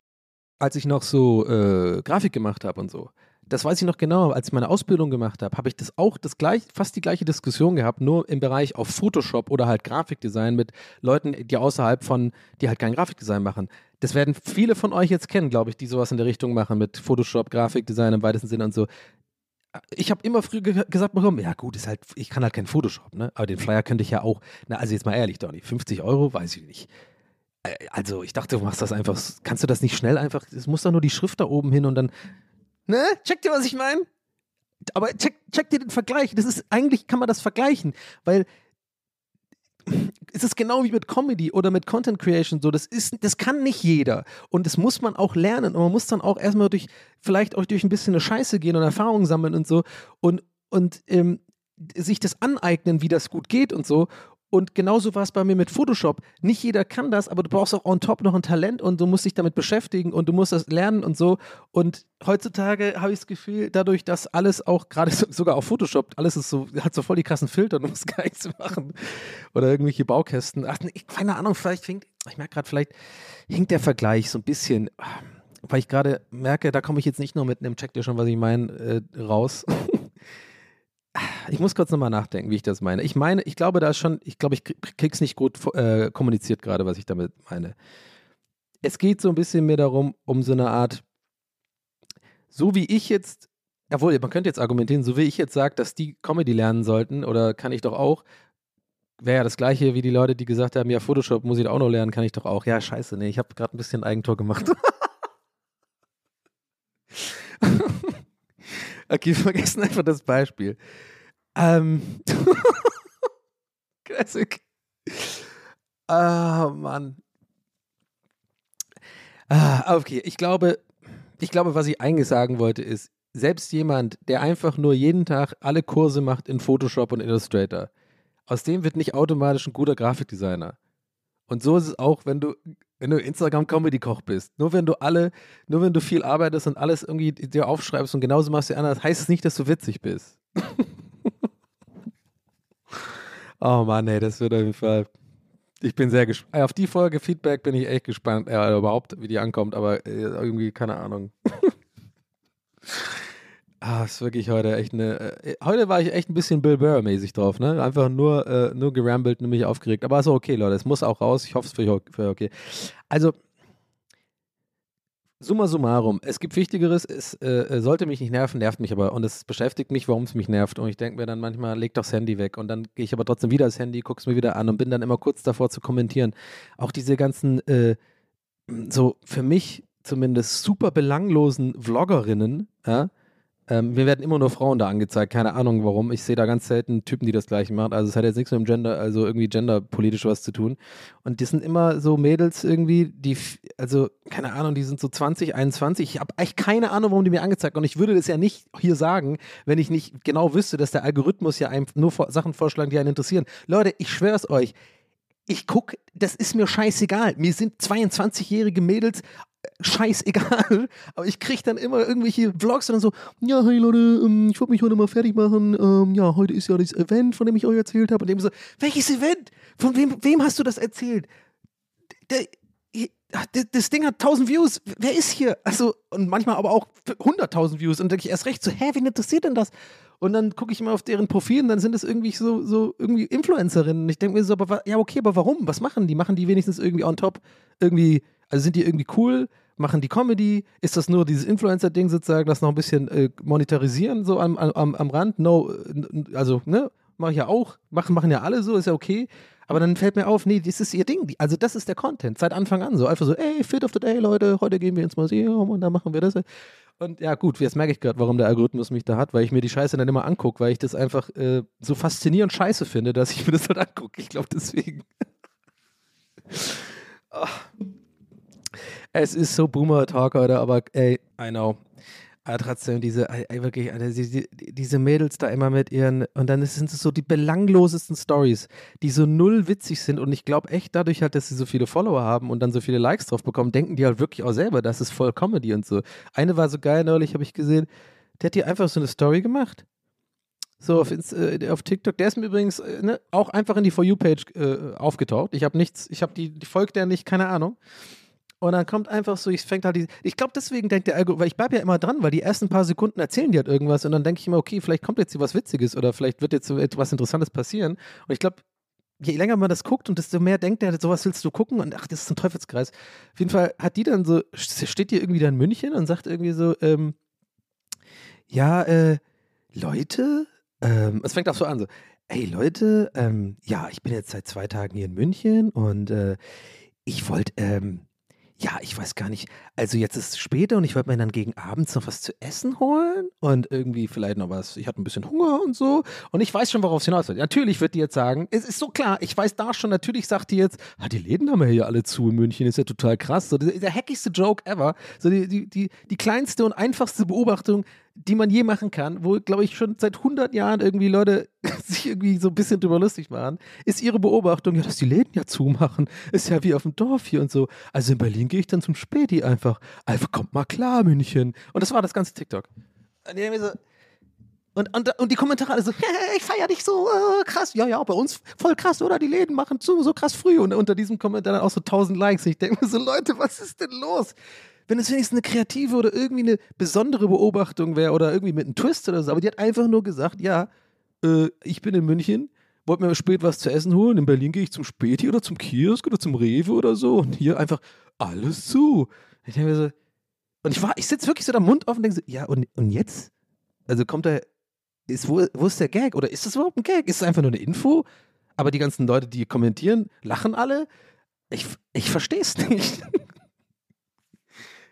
C: als ich noch so äh, Grafik gemacht habe und so, das weiß ich noch genau, als ich meine Ausbildung gemacht habe, habe ich das auch das gleich, fast die gleiche Diskussion gehabt, nur im Bereich auf Photoshop oder halt Grafikdesign mit Leuten, die außerhalb von, die halt kein Grafikdesign machen. Das werden viele von euch jetzt kennen, glaube ich, die sowas in der Richtung machen mit Photoshop, Grafikdesign im weitesten Sinne und so. Ich habe immer früher ge gesagt bekommen, ja gut, ist halt, ich kann halt kein Photoshop, ne? Aber den Flyer könnte ich ja auch, na also jetzt mal ehrlich, Donny, 50 Euro, weiß ich nicht. Äh, Also ich dachte, du machst das einfach, kannst du das nicht schnell einfach, es muss doch nur die Schrift da oben hin und dann, ne? Checkt ihr, was ich meine? Aber check, check dir den Vergleich. Das ist, eigentlich kann man das vergleichen, weil es ist genau wie mit Comedy oder mit Content Creation so. Das ist, das kann nicht jeder. Und das muss man auch lernen. Und man muss dann auch erstmal durch, vielleicht auch durch ein bisschen eine Scheiße gehen und Erfahrungen sammeln und so. Und, und ähm, sich das aneignen, wie das gut geht und so. Und genauso war es bei mir mit Photoshop. Nicht jeder kann das, aber du brauchst auch on top noch ein Talent und du musst dich damit beschäftigen und du musst das lernen und so. Und heutzutage habe ich das Gefühl, dadurch, dass alles auch, gerade so, sogar auf Photoshop, alles ist so, hat so voll die krassen Filter, du musst gar nichts machen. Oder irgendwelche Baukästen. Ach, nee, keine Ahnung, vielleicht hinkt, ich merke gerade, vielleicht hinkt der Vergleich so ein bisschen, weil ich gerade merke, da komme ich jetzt nicht nur mit einem Check dir schon, was ich meine, äh, raus. Ich muss kurz nochmal nachdenken, wie ich das meine. Ich meine, ich glaube, da ist schon, ich glaube, ich krieg's nicht gut äh, kommuniziert gerade, was ich damit meine. Es geht so ein bisschen mehr darum, um so eine Art, so wie ich jetzt, obwohl, man könnte jetzt argumentieren, so wie ich jetzt sage, dass die Comedy lernen sollten, oder kann ich doch auch, wäre ja das gleiche wie die Leute, die gesagt haben, ja, Photoshop muss ich auch noch lernen, kann ich doch auch. Ja, scheiße, nee, ich habe gerade ein bisschen Eigentor gemacht. okay, wir vergessen einfach das Beispiel. Ähm. Classic. Ah, Mann. Ah, okay, ich glaube, ich glaube, was ich eigentlich sagen wollte, ist, selbst jemand, der einfach nur jeden Tag alle Kurse macht in Photoshop und Illustrator, aus dem wird nicht automatisch ein guter Grafikdesigner. Und so ist es auch, wenn du, wenn du Instagram-Comedy-Koch bist. Nur wenn du alle, nur wenn du viel arbeitest und alles irgendwie dir aufschreibst und genauso machst wie anders, heißt es nicht, dass du witzig bist. oh Mann, ey, das wird auf jeden Fall. Ich bin sehr gespannt. Auf die Folge Feedback bin ich echt gespannt, ja, überhaupt, wie die ankommt, aber äh, irgendwie, keine Ahnung. Ah, ist wirklich heute echt eine. Äh, heute war ich echt ein bisschen Bill Burr-mäßig drauf, ne? Einfach nur, äh, nur gerambelt und mich aufgeregt. Aber ist okay, Leute. Es muss auch raus. Ich hoffe, es für euch okay. Also, summa summarum. Es gibt Wichtigeres. Es äh, sollte mich nicht nerven, nervt mich aber. Und es beschäftigt mich, warum es mich nervt. Und ich denke mir dann manchmal, leg doch das Handy weg. Und dann gehe ich aber trotzdem wieder das Handy, gucke es mir wieder an und bin dann immer kurz davor zu kommentieren. Auch diese ganzen, äh, so für mich zumindest super belanglosen Vloggerinnen, ja ähm, mir werden immer nur Frauen da angezeigt, keine Ahnung warum. Ich sehe da ganz selten Typen, die das gleiche machen. Also es hat jetzt nichts mit dem Gender, also irgendwie genderpolitisch was zu tun. Und die sind immer so Mädels irgendwie, die, also keine Ahnung, die sind so 20, 21. Ich habe echt keine Ahnung, warum die mir angezeigt. Und ich würde das ja nicht hier sagen, wenn ich nicht genau wüsste, dass der Algorithmus ja einem nur Sachen vorschlagen, die einen interessieren. Leute, ich schwör's euch, ich gucke, das ist mir scheißegal. Mir sind 22-jährige Mädels scheißegal. Aber ich kriege dann immer irgendwelche Vlogs und dann so, ja, hey Leute, ähm, ich wollte mich heute mal fertig machen. Ähm, ja, heute ist ja das Event, von dem ich euch erzählt habe. Und dem so, welches Event? Von wem, wem hast du das erzählt? Der, das Ding hat 1000 Views. Wer ist hier? Also, und manchmal aber auch 100.000 Views. Und denke ich erst recht so, hä, wen interessiert denn das? Und dann gucke ich immer auf deren Profil und dann sind es irgendwie so, so irgendwie Influencerinnen. Und ich denke mir so, aber ja, okay, aber warum? Was machen die? Machen die wenigstens irgendwie on top irgendwie, also sind die irgendwie cool? Machen die Comedy? Ist das nur dieses Influencer-Ding sozusagen, das noch ein bisschen äh, monetarisieren, so am, am, am Rand? No, also, ne? Mache ich ja auch. Machen, machen ja alle so, ist ja okay. Aber dann fällt mir auf, nee, das ist ihr Ding. Also das ist der Content, seit Anfang an so. Einfach so, ey, Fit of the Day, Leute, heute gehen wir ins Museum und dann machen wir das. Und ja, gut, jetzt merke ich gerade, warum der Algorithmus mich da hat, weil ich mir die Scheiße dann immer angucke, weil ich das einfach äh, so faszinierend scheiße finde, dass ich mir das halt angucke. Ich glaube deswegen. Ah. Es ist so Boomer-Talk heute, aber ey, I know. Aber trotzdem, diese, wirklich, die, diese Mädels da immer mit ihren, und dann sind es so die belanglosesten Stories, die so null witzig sind und ich glaube echt dadurch halt, dass sie so viele Follower haben und dann so viele Likes drauf bekommen, denken die halt wirklich auch selber, das ist voll Comedy und so. Eine war so geil neulich, habe ich gesehen, der hat dir einfach so eine Story gemacht. So auf, äh, auf TikTok, der ist mir übrigens äh, ne, auch einfach in die For You-Page äh, aufgetaucht. Ich habe nichts, ich habe die, die folgt der nicht, keine Ahnung. Und dann kommt einfach so, ich fängt halt die, ich glaube deswegen denkt der Algorithmus, weil ich bleibe ja immer dran, weil die ersten paar Sekunden erzählen die halt irgendwas und dann denke ich immer, okay, vielleicht kommt jetzt hier was Witziges oder vielleicht wird jetzt so etwas Interessantes passieren. Und ich glaube, je länger man das guckt und desto mehr denkt er, sowas willst du gucken und ach, das ist ein Teufelskreis. Auf jeden Fall hat die dann so, steht die irgendwie da in München und sagt irgendwie so, ähm, ja, äh, Leute, ähm, es fängt auch so an, so, hey Leute, ähm, ja, ich bin jetzt seit zwei Tagen hier in München und äh, ich wollte, ähm, ja, ich weiß gar nicht. Also jetzt ist es später und ich wollte mir dann gegen abends noch was zu essen holen und irgendwie vielleicht noch was. Ich hatte ein bisschen Hunger und so. Und ich weiß schon, worauf es hinaus wird. Natürlich wird die jetzt sagen, es ist so klar, ich weiß da schon, natürlich sagt die jetzt, ah, die Läden haben ja hier alle zu in München, ist ja total krass. So, der, der hackigste Joke ever. So die, die, die, die kleinste und einfachste Beobachtung, die man je machen kann, wo, glaube ich, schon seit 100 Jahren irgendwie Leute sich irgendwie so ein bisschen drüber lustig machen, ist ihre Beobachtung, ja, dass die Läden ja zumachen. Ist ja wie auf dem Dorf hier und so. Also in Berlin gehe ich dann zum Späti einfach. Einfach kommt mal klar, München. Und das war das ganze TikTok. Und, die so, und, und, und die Kommentare alle so, hey, ich feier dich so äh, krass. Ja, ja, bei uns voll krass, oder? Die Läden machen zu, so krass früh. Und unter diesem Kommentar dann auch so 1000 Likes. Ich denke mir so, Leute, was ist denn los? Wenn es wenigstens eine kreative oder irgendwie eine besondere Beobachtung wäre oder irgendwie mit einem Twist oder so. Aber die hat einfach nur gesagt, ja, äh, ich bin in München, wollte mir spät was zu essen holen. In Berlin gehe ich zum Späti oder zum Kiosk oder zum Rewe oder so. Und hier einfach alles zu. Ich denke mir so, und ich war, ich sitze wirklich so da Mund offen und denke so, ja, und, und jetzt? Also kommt da, ist, wo, wo ist der Gag? Oder ist das überhaupt ein Gag? Ist es einfach nur eine Info? Aber die ganzen Leute, die kommentieren, lachen alle. Ich, ich verstehe es nicht.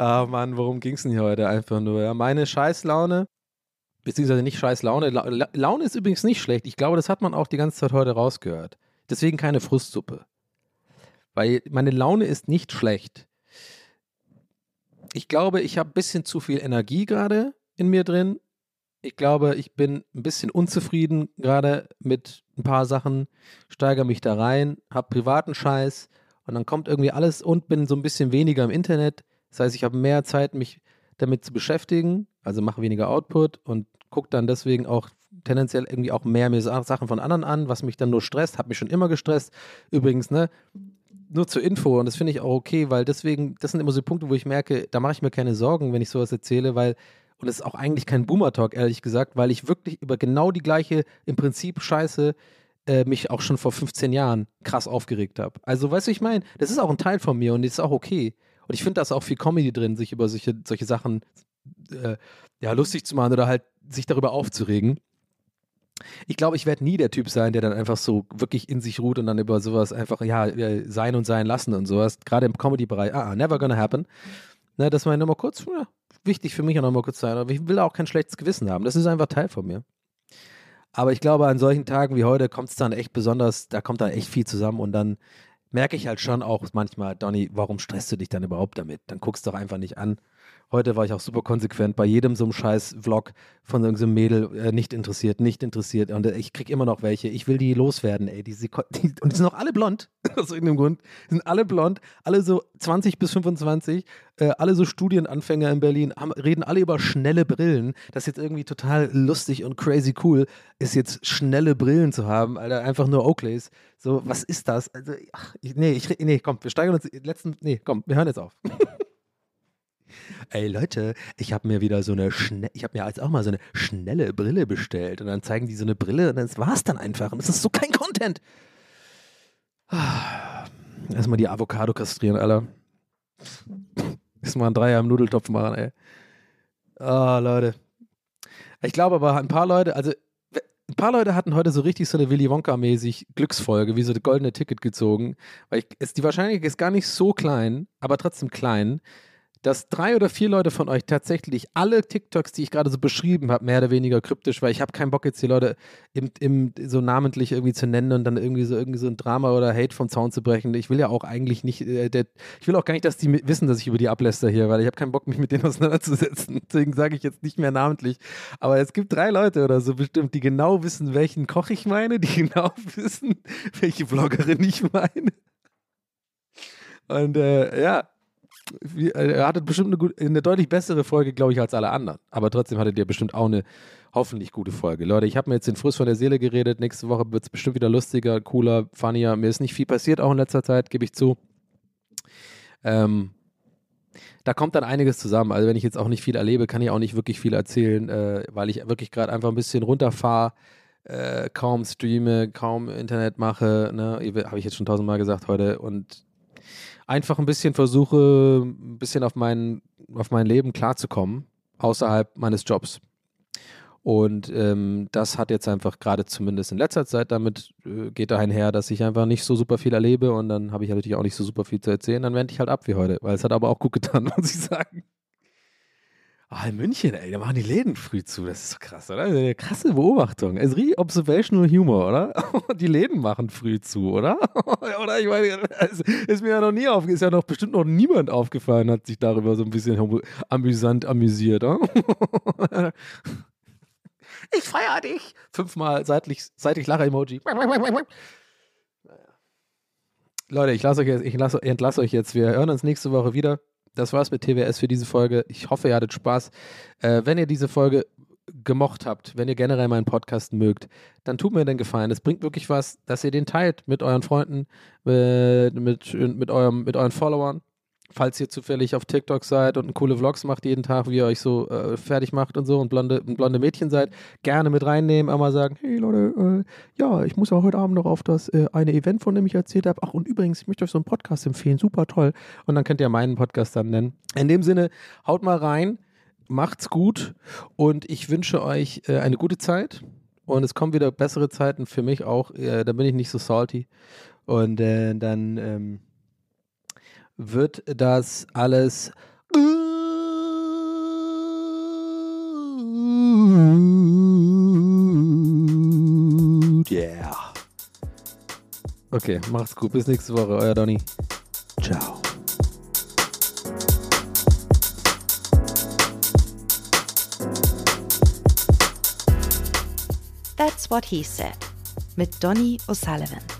C: Ah Mann, worum ging es denn hier heute? Einfach nur, ja, meine Scheißlaune, beziehungsweise nicht Scheißlaune. La La Laune ist übrigens nicht schlecht. Ich glaube, das hat man auch die ganze Zeit heute rausgehört. Deswegen keine Frustsuppe. Weil meine Laune ist nicht schlecht. Ich glaube, ich habe ein bisschen zu viel Energie gerade in mir drin. Ich glaube, ich bin ein bisschen unzufrieden gerade mit ein paar Sachen, steigere mich da rein, habe privaten Scheiß und dann kommt irgendwie alles und bin so ein bisschen weniger im Internet. Das heißt, ich habe mehr Zeit, mich damit zu beschäftigen, also mache weniger Output und gucke dann deswegen auch tendenziell irgendwie auch mehr mir Sa- Sachen von anderen an, was mich dann nur stresst, hat mich schon immer gestresst. Übrigens, ne, nur zur Info und das finde ich auch okay, weil deswegen, das sind immer so Punkte, wo ich merke, da mache ich mir keine Sorgen, wenn ich sowas erzähle, weil, und es ist auch eigentlich kein Boomer-Talk, ehrlich gesagt, weil ich wirklich über genau die gleiche, im Prinzip Scheiße, äh, mich auch schon vor 15 Jahren krass aufgeregt habe. Also, weißt du, ich meine, das ist auch ein Teil von mir und das ist auch okay. Und ich finde, da ist auch viel Comedy drin, sich über solche, solche Sachen äh, ja, lustig zu machen oder halt sich darüber aufzuregen. Ich glaube, ich werde nie der Typ sein, der dann einfach so wirklich in sich ruht und dann über sowas einfach, ja, sein und sein lassen und sowas. Gerade im Comedy-Bereich, ah, never gonna happen. Ne, das war nochmal kurz, ja, wichtig für mich auch nochmal kurz sein, aber ich will auch kein schlechtes Gewissen haben. Das ist einfach Teil von mir. Aber ich glaube, an solchen Tagen wie heute kommt es dann echt besonders, da kommt dann echt viel zusammen und dann merke ich halt schon auch manchmal, Donny, warum stresst du dich dann überhaupt damit? Dann guckst du doch einfach nicht an. Heute war ich auch super konsequent bei jedem so einem scheiß Vlog von irgendeinem Mädel äh, nicht interessiert, nicht interessiert. Und äh, ich krieg immer noch welche. Ich will die loswerden, ey. Die, die, die, und die sind auch alle blond, aus irgendeinem Grund. Die sind alle blond, alle so 20 bis 25, äh, alle so Studienanfänger in Berlin, haben, reden alle über schnelle Brillen. Das ist jetzt irgendwie total lustig und crazy cool, ist jetzt schnelle Brillen zu haben, Alter, einfach nur Oakleys. So, was ist das? Also, ach, ich, nee, ich, nee, komm, wir steigern uns letzten, nee, komm, wir hören jetzt auf. Ey Leute, ich habe mir wieder so eine schnelle, ich habe mir jetzt auch mal so eine schnelle Brille bestellt und dann zeigen die so eine Brille und das war es dann einfach und es ist so kein Content. Ah, Erstmal die Avocado kastrieren, Alter. Erstmal ein Dreier im Nudeltopf machen, ey. Ah, Leute. Ich glaube aber, ein paar Leute, also ein paar Leute hatten heute so richtig so eine Willy Wonka-mäßig Glücksfolge, wie so das goldene Ticket gezogen. Weil ich, ist, die Wahrscheinlichkeit ist gar nicht so klein, aber trotzdem klein, dass drei oder vier Leute von euch tatsächlich alle TikToks, die ich gerade so beschrieben habe, mehr oder weniger kryptisch, weil ich habe keinen Bock jetzt die Leute im, im, so namentlich irgendwie zu nennen und dann irgendwie so irgendwie so ein Drama oder Hate vom Zaun zu brechen. Ich will ja auch eigentlich nicht, äh, der, ich will auch gar nicht, dass die wissen, dass ich über die abläster hier, weil ich habe keinen Bock, mich mit denen auseinanderzusetzen. Deswegen sage ich jetzt nicht mehr namentlich. Aber es gibt drei Leute oder so bestimmt, die genau wissen, welchen Koch ich meine, die genau wissen, welche Vloggerin ich meine. Und äh, ja, er hattet bestimmt eine, gut, eine deutlich bessere Folge, glaube ich, als alle anderen. Aber trotzdem hattet ihr bestimmt auch eine hoffentlich gute Folge. Leute, ich habe mir jetzt den Frust von der Seele geredet. Nächste Woche wird es bestimmt wieder lustiger, cooler, funnier. Mir ist nicht viel passiert, auch in letzter Zeit, gebe ich zu. Ähm, da kommt dann einiges zusammen. Also wenn ich jetzt auch nicht viel erlebe, kann ich auch nicht wirklich viel erzählen, äh, weil ich wirklich gerade einfach ein bisschen runterfahre, äh, kaum streame, kaum Internet mache. Ne? Habe ich jetzt schon tausendmal gesagt heute. Und einfach ein bisschen versuche, ein bisschen auf mein, auf mein Leben klarzukommen, außerhalb meines Jobs. Und ähm, das hat jetzt einfach gerade zumindest in letzter Zeit damit äh, geht da einher, dass ich einfach nicht so super viel erlebe und dann habe ich natürlich auch nicht so super viel zu erzählen. Dann wende ich halt ab wie heute, weil es hat aber auch gut getan, muss ich sagen. Ah, in München, ey, da machen die Läden früh zu. Das ist so krass, oder? Eine krasse Beobachtung. Es richtig Observational Humor, oder? Die Läden machen früh zu, oder? oder ich meine, ist mir ja noch nie aufgefallen, ist ja noch bestimmt noch niemand aufgefallen, hat sich darüber so ein bisschen amüsant amüsiert, oder? Ich feier dich. Fünfmal seitlich, seitlich Lacher-Emoji. Leute, ich, lasse euch jetzt, ich lasse, entlasse euch jetzt. Wir hören uns nächste Woche wieder. Das war's mit TWS für diese Folge. Ich hoffe, ihr hattet Spaß. Äh, wenn ihr diese Folge gemocht habt, wenn ihr generell meinen Podcast mögt, dann tut mir den Gefallen. Es bringt wirklich was, dass ihr den teilt mit euren Freunden, äh, mit, mit, eurem, mit euren Followern. Falls ihr zufällig auf TikTok seid und coole Vlogs macht jeden Tag, wie ihr euch so äh, fertig macht und so und blonde, blonde Mädchen seid, gerne mit reinnehmen, einmal sagen, hey Leute, äh, ja, ich muss ja heute Abend noch auf das äh, eine Event, von dem ich erzählt habe. Ach, und übrigens, ich möchte euch so einen Podcast empfehlen, super toll. Und dann könnt ihr meinen Podcast dann nennen. In dem Sinne, haut mal rein, macht's gut und ich wünsche euch äh, eine gute Zeit. Und es kommen wieder bessere Zeiten für mich auch. Äh, da bin ich nicht so salty. Und äh, dann ähm, wird das alles gut. Yeah. Okay, macht's gut. Bis nächste Woche. Euer Donny. Ciao.
A: That's What He Said mit Donny O'Sullivan.